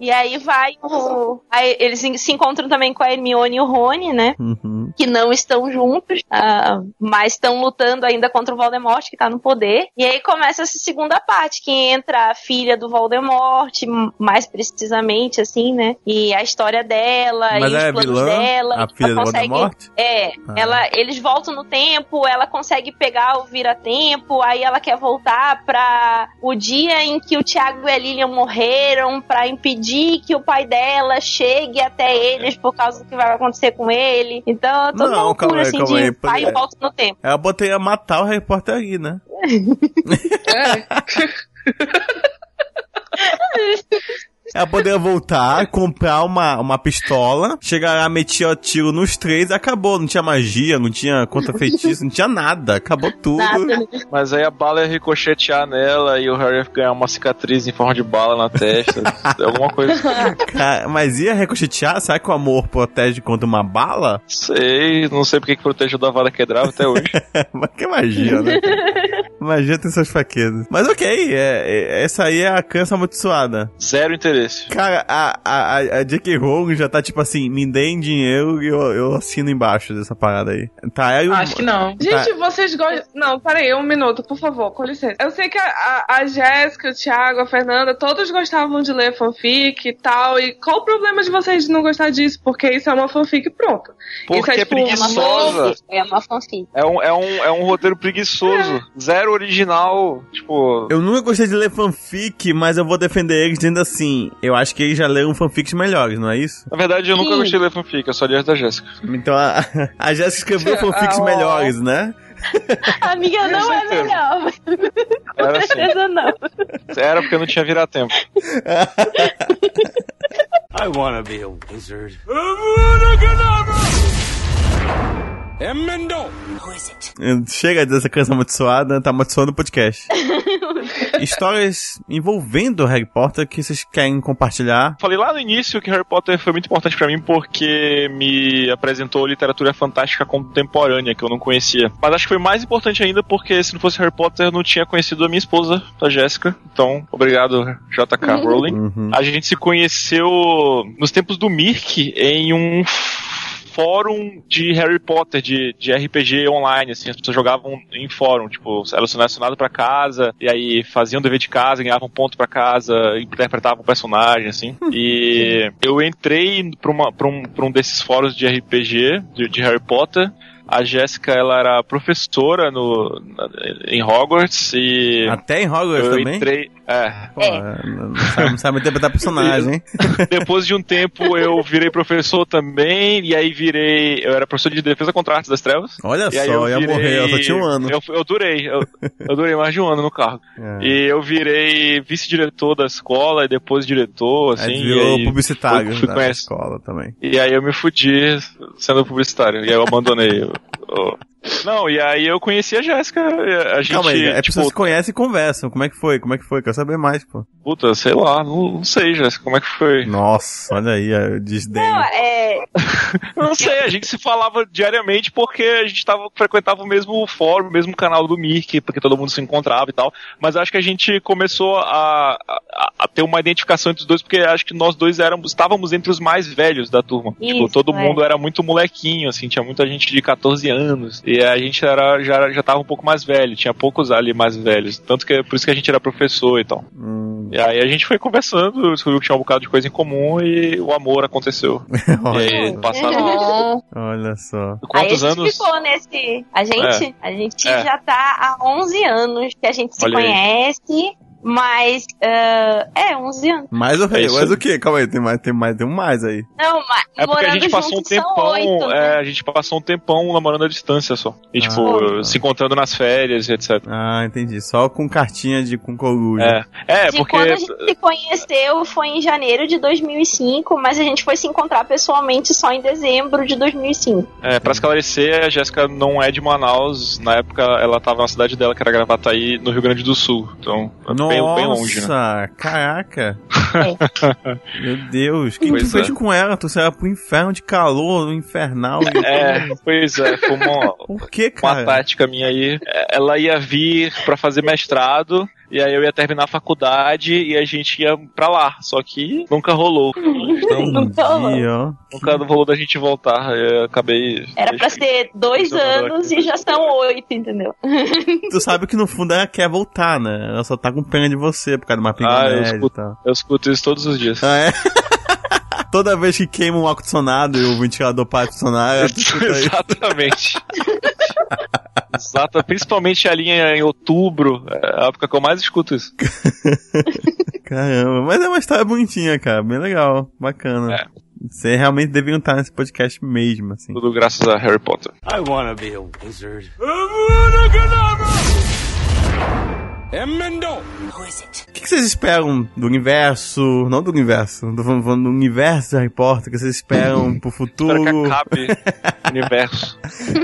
E aí vai o. Aí eles se encontram também com a Hermione e o Rony, né? Uhum. que não estão juntos, ah, mas estão lutando ainda contra o Voldemort, que tá no poder. E aí começa essa segunda parte, que entra a filha do Voldemort, mais precisamente, assim, né? E a história dela, Mas e os ela é planos vilã? dela. A filha do ela consegue, Voldemort? É, Ah. ela, eles voltam no tempo, ela consegue pegar o vira-tempo, aí ela quer voltar pra o dia em que o Tiago e a Lilian morreram, pra impedir que o pai dela chegue até eles por causa do que vai acontecer com ele. Então, toda Não, uma calma loucura aí, assim calma de aí, pai e volta no tempo. Ela botei a matar o Potter aí, né? Ela poderia voltar, comprar uma, uma pistola, chegar lá, meter o tiro nos três, acabou. Não tinha magia, não tinha contra feitiço, não tinha nada. Acabou tudo. Nada. Mas aí a bala ia ricochetear nela e o Harry ia ganhar uma cicatriz em forma de bala na testa. alguma coisa. Cara, mas ia ricochetear? Será que o amor protege contra uma bala? Sei, não sei porque que protegeu da vara quebrava até hoje. Mas que magia, né? magia tem suas fraquezas. Mas ok, é, é- essa aí é a cansa amaldiçoada. Zero interesse. Cara, a, a, a- J.K. Rowling já tá tipo assim, me deem dinheiro e eu, eu assino embaixo dessa parada aí. Tá, aí o- Acho que não. Gente, vocês gostam. Não, peraí, um minuto, por favor, com licença. Eu sei que a, a, a Jéssica, o Thiago, a Fernanda, todos gostavam de ler fanfic e tal. E qual o problema de vocês de não gostar disso? Porque isso é uma fanfic pronto. Porque isso é, é tipo, É uma preguiçosa. fanfic. É uma fanfic. É um, é, um, é um roteiro preguiçoso. Zero original. Tipo. Eu nunca gostei de ler fanfic, mas eu vou defender eles dizendo assim, eu acho que eles já leram fanfics melhores, não é isso? Na verdade, eu nunca Sim. gostei de ler fanfic, eu só li as da Jéssica. Então a, a Jéssica escreveu fanfics Ah, ó. melhores, né? Amiga, não é melhor. Era assim. certeza não. Era porque eu não tinha virado tempo. I wanna be a wizard. Emendo! Chega dessa canção amaldiçoada, tá amaldiçoando o podcast. Histórias envolvendo Harry Potter que vocês querem compartilhar. Falei lá no início que Harry Potter foi muito importante pra mim porque me apresentou literatura fantástica contemporânea que eu não conhecia. Mas acho que foi mais importante ainda porque se não fosse Harry Potter eu não tinha conhecido a minha esposa, a Jéssica. Então, obrigado, JK Rowling. Uhum. A gente se conheceu nos tempos do Mirk em um fórum de Harry Potter, de, de RPG online, assim, as pessoas jogavam em fórum, tipo, eram selecionados pra casa, e aí faziam dever de casa, ganhavam ponto pra casa, interpretavam o personagem, assim. E eu entrei pra, uma, pra, um, pra um desses fóruns de RPG, de, de Harry Potter, a Jéssica, ela era professora no, em Hogwarts e Até em Hogwarts eu também? entrei... É, Pô, não, sabe, não sabe interpretar personagem, hein? depois de um tempo eu virei professor também, e aí virei. Eu era professor de defesa contra artes das trevas. Olha E aí só, eu ia virei- morrer, ela só tinha um ano. Eu, eu durei, eu, eu durei mais de um ano no cargo. É. E eu virei vice-diretor da escola e depois diretor, assim. Aí e virou aí publicitário fui- fui da escola também. E aí eu me fudi sendo publicitário. E aí eu abandonei. o- o- Não, e aí eu conheci a Jéssica. A gente, Calma aí, é tipo, pessoas se conhecem e conversam. Como é que foi? Como é que foi? Quero saber mais, pô. Puta, sei lá, não, não sei, Jéssica, como é que foi? Nossa, olha aí, o desdém. Não, é. Não sei, a gente se falava diariamente porque a gente tava, frequentava o mesmo fórum, o mesmo canal do Mirk, porque todo mundo se encontrava e tal. Mas acho que a gente começou a, a, a ter uma identificação entre os dois, porque acho que nós dois éramos, estávamos entre os mais velhos da turma. tipo, Isso, todo é. mundo era muito molequinho, assim, tinha muita gente de 14 anos. E a gente era, já, já tava um pouco mais velho, tinha poucos ali mais velhos. Tanto que é por isso que a gente era professor e tal. Hum, E aí a gente foi conversando, descobriu que tinha um bocado de coisa em comum e o amor aconteceu. E aí olha, passaram olha só. Aí a quantos gente anos? ficou nesse. A gente, a gente É. já tá há 11 anos que a gente se Olha aí. Mas. ah, é, 11 anos. Mais o É isso mais aí. o quê? Calma aí, tem mais, tem mais, tem um mais aí. Não, mas É porque a gente passou um tempão, oito, né? é, a gente passou um tempão namorando à distância só. E, Ah. tipo, se encontrando nas férias e etc. Ah, entendi. Só com cartinha de com coruja. É, é de porque. quando a gente se conheceu foi em janeiro de 2005, mas a gente foi se encontrar pessoalmente só em dezembro de 2005. É, pra esclarecer, a Jéssica não é de Manaus. Na época ela tava na cidade dela, que era Gravataí, no Rio Grande do Sul. Então, é Nossa, bem, bem longe, né? caraca. É. Meu Deus, o que Pois tu fez é. com ela? Tu saiu pro inferno de calor, infernal. É, pois é, foi uma, Por que, uma cara? tática minha aí. É, Ela ia vir pra fazer mestrado. E aí eu ia terminar a faculdade e a gente ia pra lá. Só que nunca rolou. Entendi, ó. Nunca rolou da gente voltar. Eu acabei. Era pra ser dois anos e já são oito, entendeu? Tu sabe que no fundo ela quer voltar, né? Ela só tá com pena de você por causa de uma Ah, eu escuto, eu escuto isso todos os dias. Ah, é? Toda vez que queima um ar-condicionado e o ventilador para aí. Exatamente. Exato, principalmente ali em, em outubro, é a época que eu mais escuto isso. Caramba, mas é uma história bonitinha, cara. Bem legal, bacana. É. Você realmente deviam estar nesse podcast mesmo, assim. Tudo graças a Harry Potter. I wanna be a wizard. Emendo! O que, que vocês esperam do universo? Não do universo, tô falando falando do universo de Harry Potter, o que vocês esperam pro futuro? Espero que acabe o universo.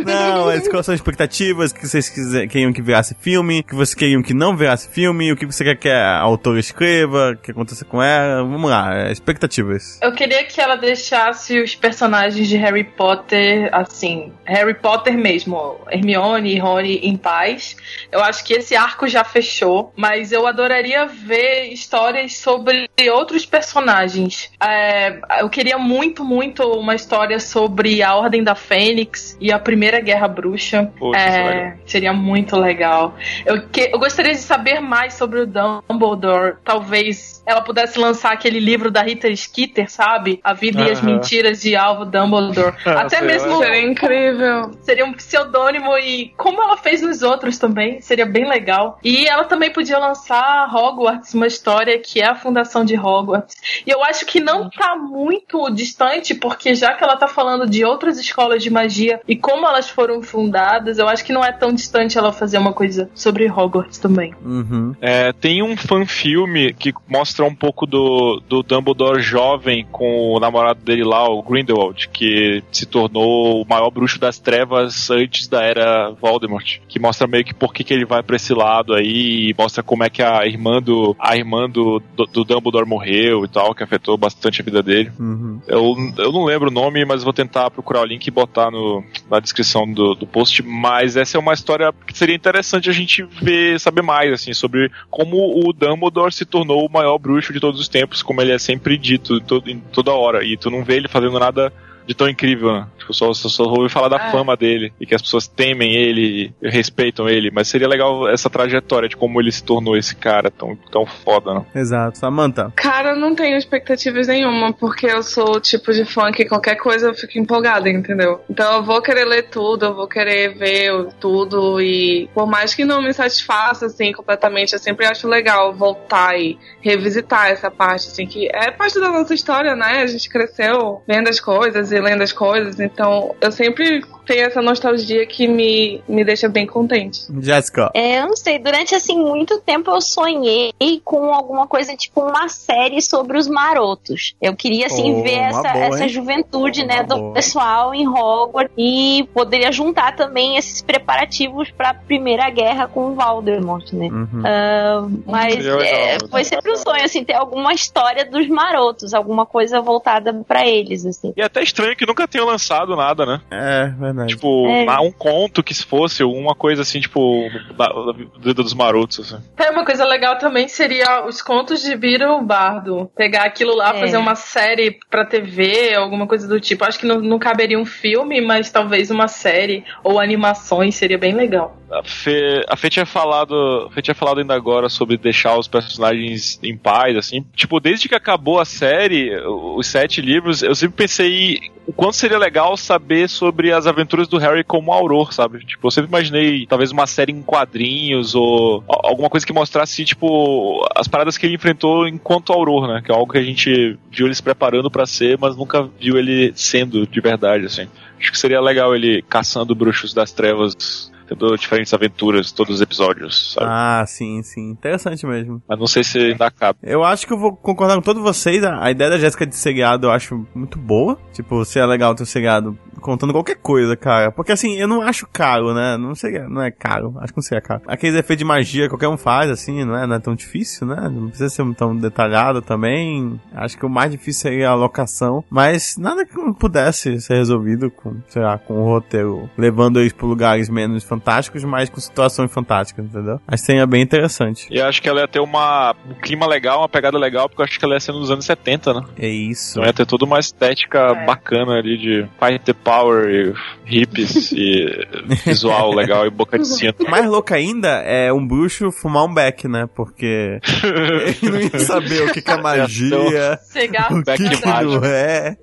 Não, mas quais são as expectativas que vocês quiser- queriam que virasse filme, que vocês queriam que não virasse filme, o que você quer que a autora escreva, o que aconteça com ela, vamos lá, é, expectativas. Eu queria que ela deixasse os personagens de Harry Potter, assim, Harry Potter mesmo, Hermione e Rony em paz. Eu acho que esse arco já fechou, mas eu adoraria ver histórias sobre outros personagens. É, eu queria muito, muito uma história sobre a Ordem da Fênix e a Primeira Guerra Bruxa. Poxa, é É, seria muito legal. Eu, que- eu gostaria de saber mais sobre o Dumbledore. Talvez ela pudesse lançar aquele livro da Rita Skeeter, sabe? A vida e as mentiras de Alvo Dumbledore. Até Sei mesmo Seria incrível. seria um pseudônimo e como ela fez nos outros também, seria bem legal. E ela também podia lançar Hogwarts, uma história que é a fundação de Hogwarts. E eu acho que não tá muito distante, porque já que ela tá falando de outras escolas de magia e como elas foram fundadas, eu acho que não é tão distante ela fazer uma coisa sobre Hogwarts também. Uhum. É, tem um fan-filme que mostra um pouco do, do Dumbledore jovem com o namorado dele lá, o Grindelwald, que se tornou o maior bruxo das trevas antes da era Voldemort. Que mostra meio que por que, que ele vai pra esse lado aí, e mostra como é que a irmã do, a irmã do, do, do Dumbledore morreu e tal, que afetou bastante a vida dele. Uhum. Eu, eu não lembro o nome, mas vou tentar procurar o link e botar no, na descrição do, do post. Mas essa é uma história que seria interessante a gente ver, saber mais, assim, sobre como o Dumbledore se tornou o maior bruxo de todos os tempos, como ele é sempre dito todo, em toda hora. E tu não vê ele fazendo nada de tão incrível, né? Tipo, só, só, só ouvi falar da É. fama dele e que as pessoas temem ele e respeitam ele. Mas seria legal essa trajetória de como ele se tornou esse cara tão, tão foda, né? Exato. Samantha. Cara, eu não tenho expectativas nenhuma, porque eu sou o tipo de fã que qualquer coisa eu fico empolgada, entendeu? Então eu vou querer ler tudo, eu vou querer ver tudo e por mais que não me satisfaça assim completamente, eu sempre acho legal voltar e revisitar essa parte, assim, que é parte da nossa história, né? A gente cresceu vendo as coisas e lendo as coisas, então eu sempre tem essa nostalgia que me, me deixa bem contente. Jéssica. É, eu não sei, durante assim muito tempo eu sonhei com alguma coisa tipo uma série sobre os marotos. Eu queria assim Oh, ver essa, boa, essa juventude, Uma né, do boa. pessoal em Hogwarts e poderia juntar também esses preparativos para a Primeira Guerra com o Voldemort, né? Uhum. Ah, mas é, né? foi sempre um sonho assim ter alguma história dos marotos, alguma coisa voltada para eles assim. E é até estranho que nunca tenham lançado nada, né? É, verdade. Tipo, É. um conto que se fosse, uma coisa assim, tipo, da, da vida dos marotos, assim. É, uma coisa legal também seria os contos de Biro Bardo. Pegar aquilo lá, É. fazer uma série pra TV, alguma coisa do tipo. Acho que não, não caberia um filme, mas talvez uma série ou animações seria bem legal. A Fê, a Fê tinha falado. A Fê tinha falado ainda agora sobre deixar os personagens em paz, assim. Tipo, desde que acabou a série, os sete livros, eu sempre pensei o quanto seria legal saber sobre as aventuras do Harry como Auror, sabe? Tipo, eu sempre imaginei talvez uma série em quadrinhos ou alguma coisa que mostrasse, tipo, as paradas que ele enfrentou enquanto Auror, né? Que é algo que a gente viu ele se preparando pra ser, mas nunca viu ele sendo de verdade, assim. Acho que seria legal ele caçando bruxos das trevas, tendo diferentes aventuras, todos os episódios, sabe? Ah, sim, sim. Interessante mesmo. Mas não sei se ainda cabe. Eu acho que eu vou concordar com todos vocês. A, a ideia da Jéssica de seriado eu acho muito boa. Tipo, se é legal ter um seriado contando qualquer coisa, cara. Porque assim, eu não acho caro, né? Não sei, não é caro. Acho que não seria caro. Aqueles efeitos de magia qualquer um faz, assim, não é, não é tão difícil, né? Não precisa ser tão detalhado também. Acho que o mais difícil seria a locação. Mas nada que não pudesse ser resolvido com, sei lá, com o roteiro, levando eles pra lugares menos fantásticos, mas com situações fantásticas, entendeu? Acho que seria bem interessante. E eu acho que ela ia ter uma, um clima legal, uma pegada legal, porque eu acho que ela ia ser nos anos 70, né? É isso. Então ia ter toda uma estética É. bacana ali de Fight the Power e hippies e visual legal e boca de cinto. Mais louco ainda é um bruxo fumar um beck, né? Porque ele não ia saber o que, que é magia, Cigarro o que, que mágico. não é.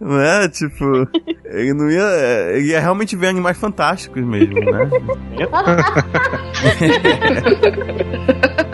Não é? Tipo, ele não ia. Ele ia realmente ver animais fantásticos mesmo, né? Yep.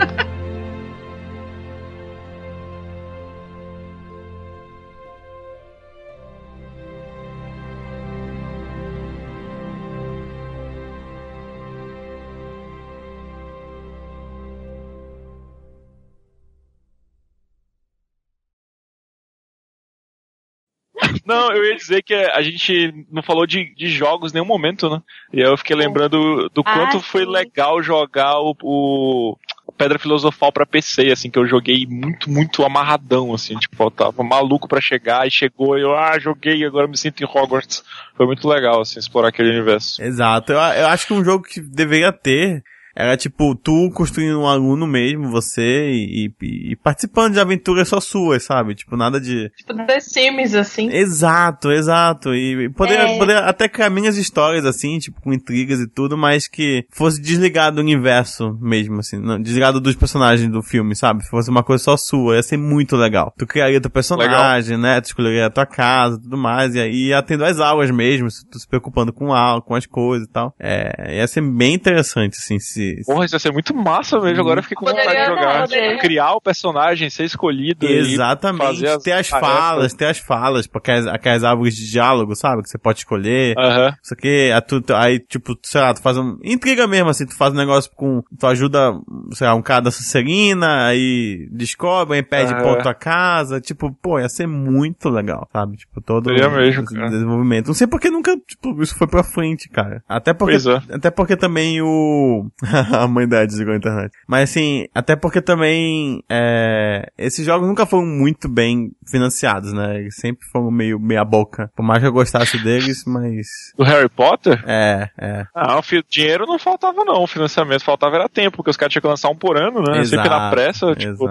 Não, eu ia dizer que a gente não falou de, de jogos em nenhum momento, né? E aí eu fiquei lembrando do Ah, quanto foi sim. legal jogar o, o Pedra Filosofal pra PC, assim, que eu joguei muito, muito amarradão, assim, tipo, eu tava maluco pra chegar e chegou e eu, ah, joguei, agora me sinto em Hogwarts. Foi muito legal, assim, explorar aquele universo. Exato. Eu, eu acho que um jogo que deveria ter era tipo, tu construindo um aluno mesmo, você, e, e- e participando de aventuras só suas, sabe? Tipo, nada de. Tipo The Sims, assim. Exato, exato. E poderia, É. poderia até criar minhas histórias, assim, tipo, com intrigas e tudo, mas que fosse desligado do universo mesmo, assim, não, desligado dos personagens do filme, sabe? Fosse uma coisa só sua, ia ser muito legal. Tu criaria teu personagem, né? Tu escolheria a tua casa e tudo mais, e aí ia tendo as aulas mesmo, se tu se preocupando com a, com as coisas e tal. É, ia ser bem interessante, assim, se... Porra, isso ia ser muito massa mesmo. Agora eu fiquei com vontade de jogar. poderia. Criar o personagem, ser escolhido. Exatamente. fazer as ter as tarefas. falas, ter as falas, porque as, aquelas árvores de diálogo, sabe? Que você pode escolher. Aham. Isso aqui, tu, aí, tipo, sei lá, tu faz um. Intriga mesmo, assim, tu faz um negócio com. Tu ajuda, sei lá, um cara da Sucerina, aí descobre, aí perde Aham. ponto a casa. Tipo, pô, ia ser muito legal, sabe? Tipo, todo Seria mesmo, esse cara. desenvolvimento. Não sei porque nunca, tipo, isso foi pra frente, cara. Até porque. Pois é. Até porque também o. a mãe da desligou a internet. Mas assim, até porque também. É... Esses jogos nunca foram muito bem financiados, né? Eles sempre foram meio meia boca. Por mais que eu gostasse deles, mas. Do Harry Potter? É, é. Ah, o dinheiro não faltava não, o financiamento faltava era tempo, porque os caras tinham que lançar um por ano, né? Exato, Sempre na pressa, tipo,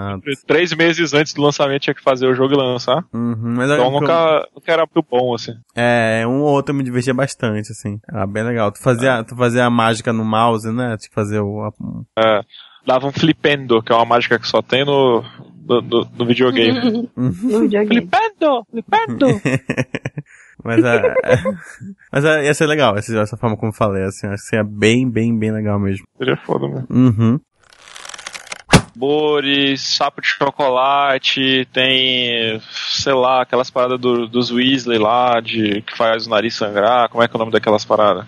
três meses antes do lançamento tinha que fazer o jogo e lançar. Uhum, mas Então eu- nunca, nunca era muito bom, assim. É, um ou outro eu me divertia bastante, assim. Era bem legal. Tu fazia, tu fazia a mágica no mouse, né? Tipo, fazer o. a- É, dava um flipendo, que é uma mágica que só tem no, no, no- no videogame. No videogame. flipendo! Flipendo! Mas é. é- mas é, ia ser legal, essa, essa forma como eu falei, assim. Acho que seria bem, bem, bem legal mesmo. Seria foda, né? Uhum. sabores, sapo de chocolate, tem, sei lá, aquelas paradas do, dos Weasley lá, de que faz o nariz sangrar. Como é que é o nome daquelas paradas?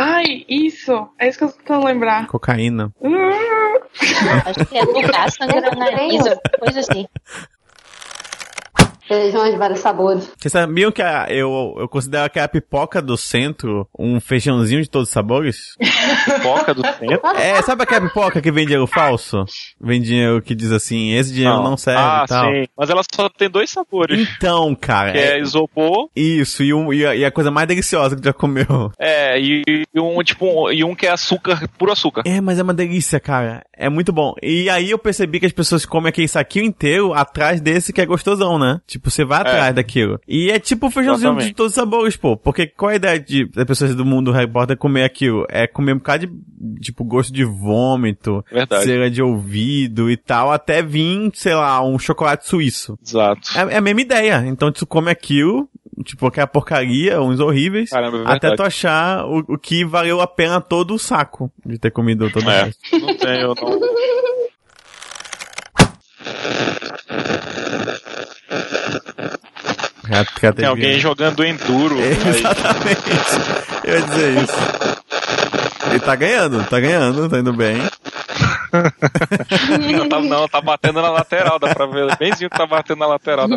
Ai, isso. É isso que eu tô tentando lembrar. Cocaína. Acho que é lugar sangrando nariz, coisa assim. Feijões de vários sabores. Vocês sabiam que a, eu, eu considero que a pipoca do centro um feijãozinho de todos os sabores? Pipoca do centro? É, sabe aquela pipoca que vem dinheiro falso? Vem dinheiro que diz assim, esse dinheiro não, serve ah, e tal. sim. Mas ela só tem dois sabores. Então, cara. Que é isopor. Isso, e, um, e, a, e a coisa mais deliciosa que tu já comeu. É, e, e um tipo um- e um que é açúcar, puro açúcar. É, mas é uma delícia, cara. É muito bom. E aí eu percebi que as pessoas comem aquele saquinho inteiro atrás desse que é gostosão, né? Tipo, você vai atrás daquilo. E é tipo feijãozinho Exatamente. de todos os sabores, pô. Porque qual a ideia de, das pessoas do mundo Potter comer aquilo? É comer um bocado de, tipo, gosto de vômito, Verdade. cera de ouvido e tal, até vir, sei lá, um chocolate suíço. Exato. É, é a mesma ideia. Então tu come aquilo, tipo, aquela porcaria, uns horríveis, Caramba, é até tu achar o, o que valeu a pena todo o saco de ter comido todo o É, resto. não tenho, não. Já- já Tem alguém jogando enduro. É, aí. Exatamente. Eu ia dizer isso. Ele tá ganhando, tá ganhando, tá indo bem. Não, tá, não, tá batendo na lateral, dá pra ver benzinho que tá batendo na lateral.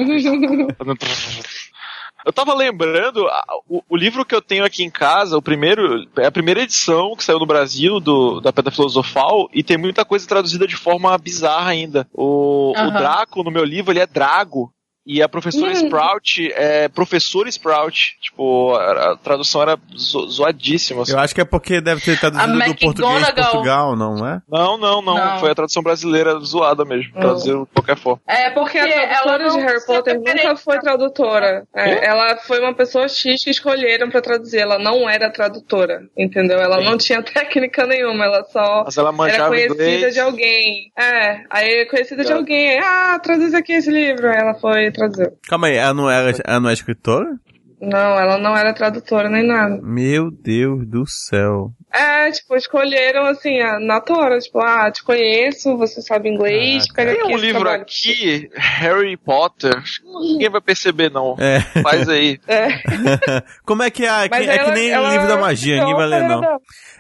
Eu tava lembrando, o, o livro que eu tenho aqui em casa, o primeiro, é a primeira edição que saiu no Brasil do, da Pedra Filosofal, e tem muita coisa traduzida de forma bizarra ainda. O, o Aham. Draco, no meu livro, ele é Drago. E a professora Sprout é professor Sprout. Tipo, a, a tradução era zo- zoadíssima. assim. Eu acho que é porque deve ter traduzido A do português de. Portugal, não é? Não, não, não, Não. Foi a tradução brasileira zoada mesmo. Traduziram de qualquer forma. É Porque a ela tradutora de Harry Potter nunca foi tradutora. É, ela foi uma pessoa X que escolheram pra traduzir. Ela não era tradutora, entendeu? Ela Sim. não tinha técnica nenhuma. Ela só Mas ela era conhecida inglês. de alguém. É, aí conhecida de alguém. Ah, traduz aqui esse livro. Aí ela foi Calma aí, ela não, era, ela não é escritora? Não, ela não era tradutora nem nada. Meu Deus do céu. É, tipo, escolheram assim, a- na tora, tipo, ah, te conheço, você sabe inglês, pega Tem aqui um livro trabalho. aqui, Harry Potter. Acho que ninguém vai perceber, não. É. Faz aí. É, Como é que é? mas é que ela- nem ela livro da magia, ninguém vai ler, não. não.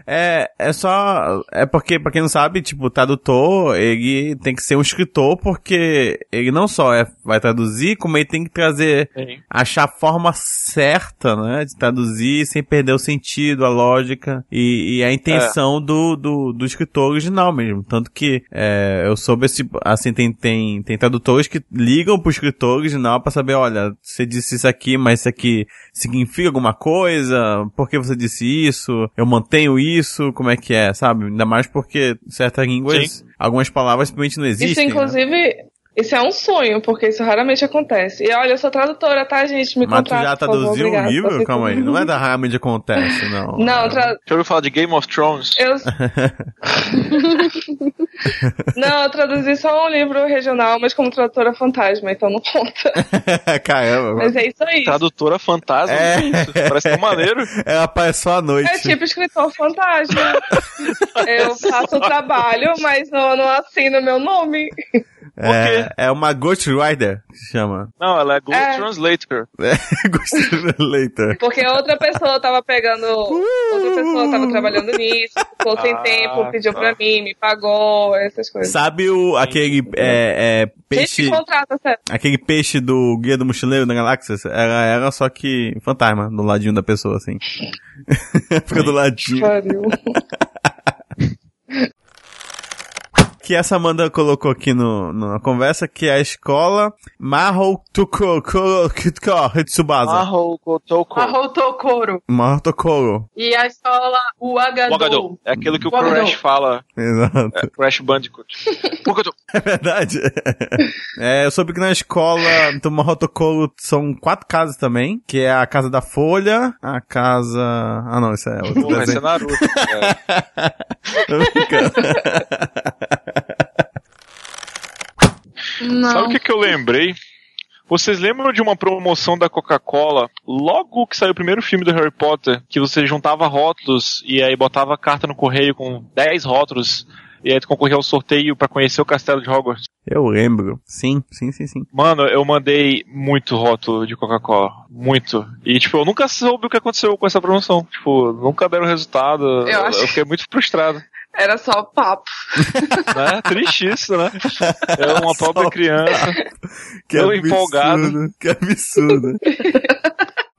É, é só. É porque, pra quem não sabe, tipo, o tradutor, ele tem que ser um escritor, porque ele não só é, vai traduzir, como ele tem que trazer, Sim. achar a forma certa, né, de traduzir sem perder o sentido, a lógica e, e a intenção do, do, do escritor original mesmo. Tanto que, é, eu soube esse, assim, tem, tem, tem tradutores que ligam pro escritor original pra saber, olha, você disse isso aqui, mas isso aqui significa alguma coisa? Por que você disse isso? Eu mantenho isso? Como é que é, sabe? Ainda mais porque certas línguas, algumas palavras simplesmente não existem. Isso, né? Isso é um sonho, porque isso raramente acontece. E olha, eu sou tradutora, tá, gente? Me Mas tu já favor, traduziu um livro? Você- Calma aí. Não é da raramente acontece, não. Não, tra... Já ouviu falar de Game of Thrones? eu... não, eu traduzi só um livro regional, mas como tradutora fantasma, então não conta. Caramba. Mas é isso aí. Tradutora fantasma? É. Parece tão maneiro. Ela aparece só à noite. É tipo escritor fantasma. eu faço o trabalho, mas não, não assino meu nome. É, é uma Ghostwriter, que se chama. Não, ela é Google É. Translator. É, Ghostwriter. Porque outra pessoa tava pegando. Outra pessoa tava trabalhando nisso, ficou sem Ah, tempo, pediu tá. pra mim, me pagou, essas coisas. Sabe o, aquele, é, é, peixe, contrata, sério. aquele peixe do Guia do Mochileiro da Galáxia? Era, era só que fantasma, do ladinho da pessoa, assim. Fica do ladinho. Pariu. Que essa Amanda colocou aqui no, na conversa, que é a escola Mahou Tuko Hitsubasa. Mahou Kotoko. Arrotokoro. Mahou Tokoro. E a escola. Wagadou. É aquilo que o Wagadou. Crash fala. Exato. É, Crash Bandicoot. É verdade. É, eu soube que na escola do Mahou Tokoro são quatro casas também, que é a casa da Folha, a casa... Ah não, isso é outro esse é desenho. Naruto. É. Tô brincando. Não. Sabe o que, que eu lembrei? Vocês lembram de uma promoção da Coca-Cola logo que saiu o primeiro filme do Harry Potter? Que você juntava rótulos e aí botava carta no correio com 10 rótulos e aí tu concorria ao sorteio para conhecer o castelo de Hogwarts? Eu lembro. Sim, sim, sim, sim. Mano, eu mandei muito rótulo de Coca-Cola. Muito. E, tipo, eu nunca soube o que aconteceu com essa promoção. Tipo, nunca deram resultado. Eu, acho... eu fiquei muito frustrado. Era só papo. Né? Triste isso, né? Eu, uma pobre criança. Que eu absurdo, empolgado. Que absurdo.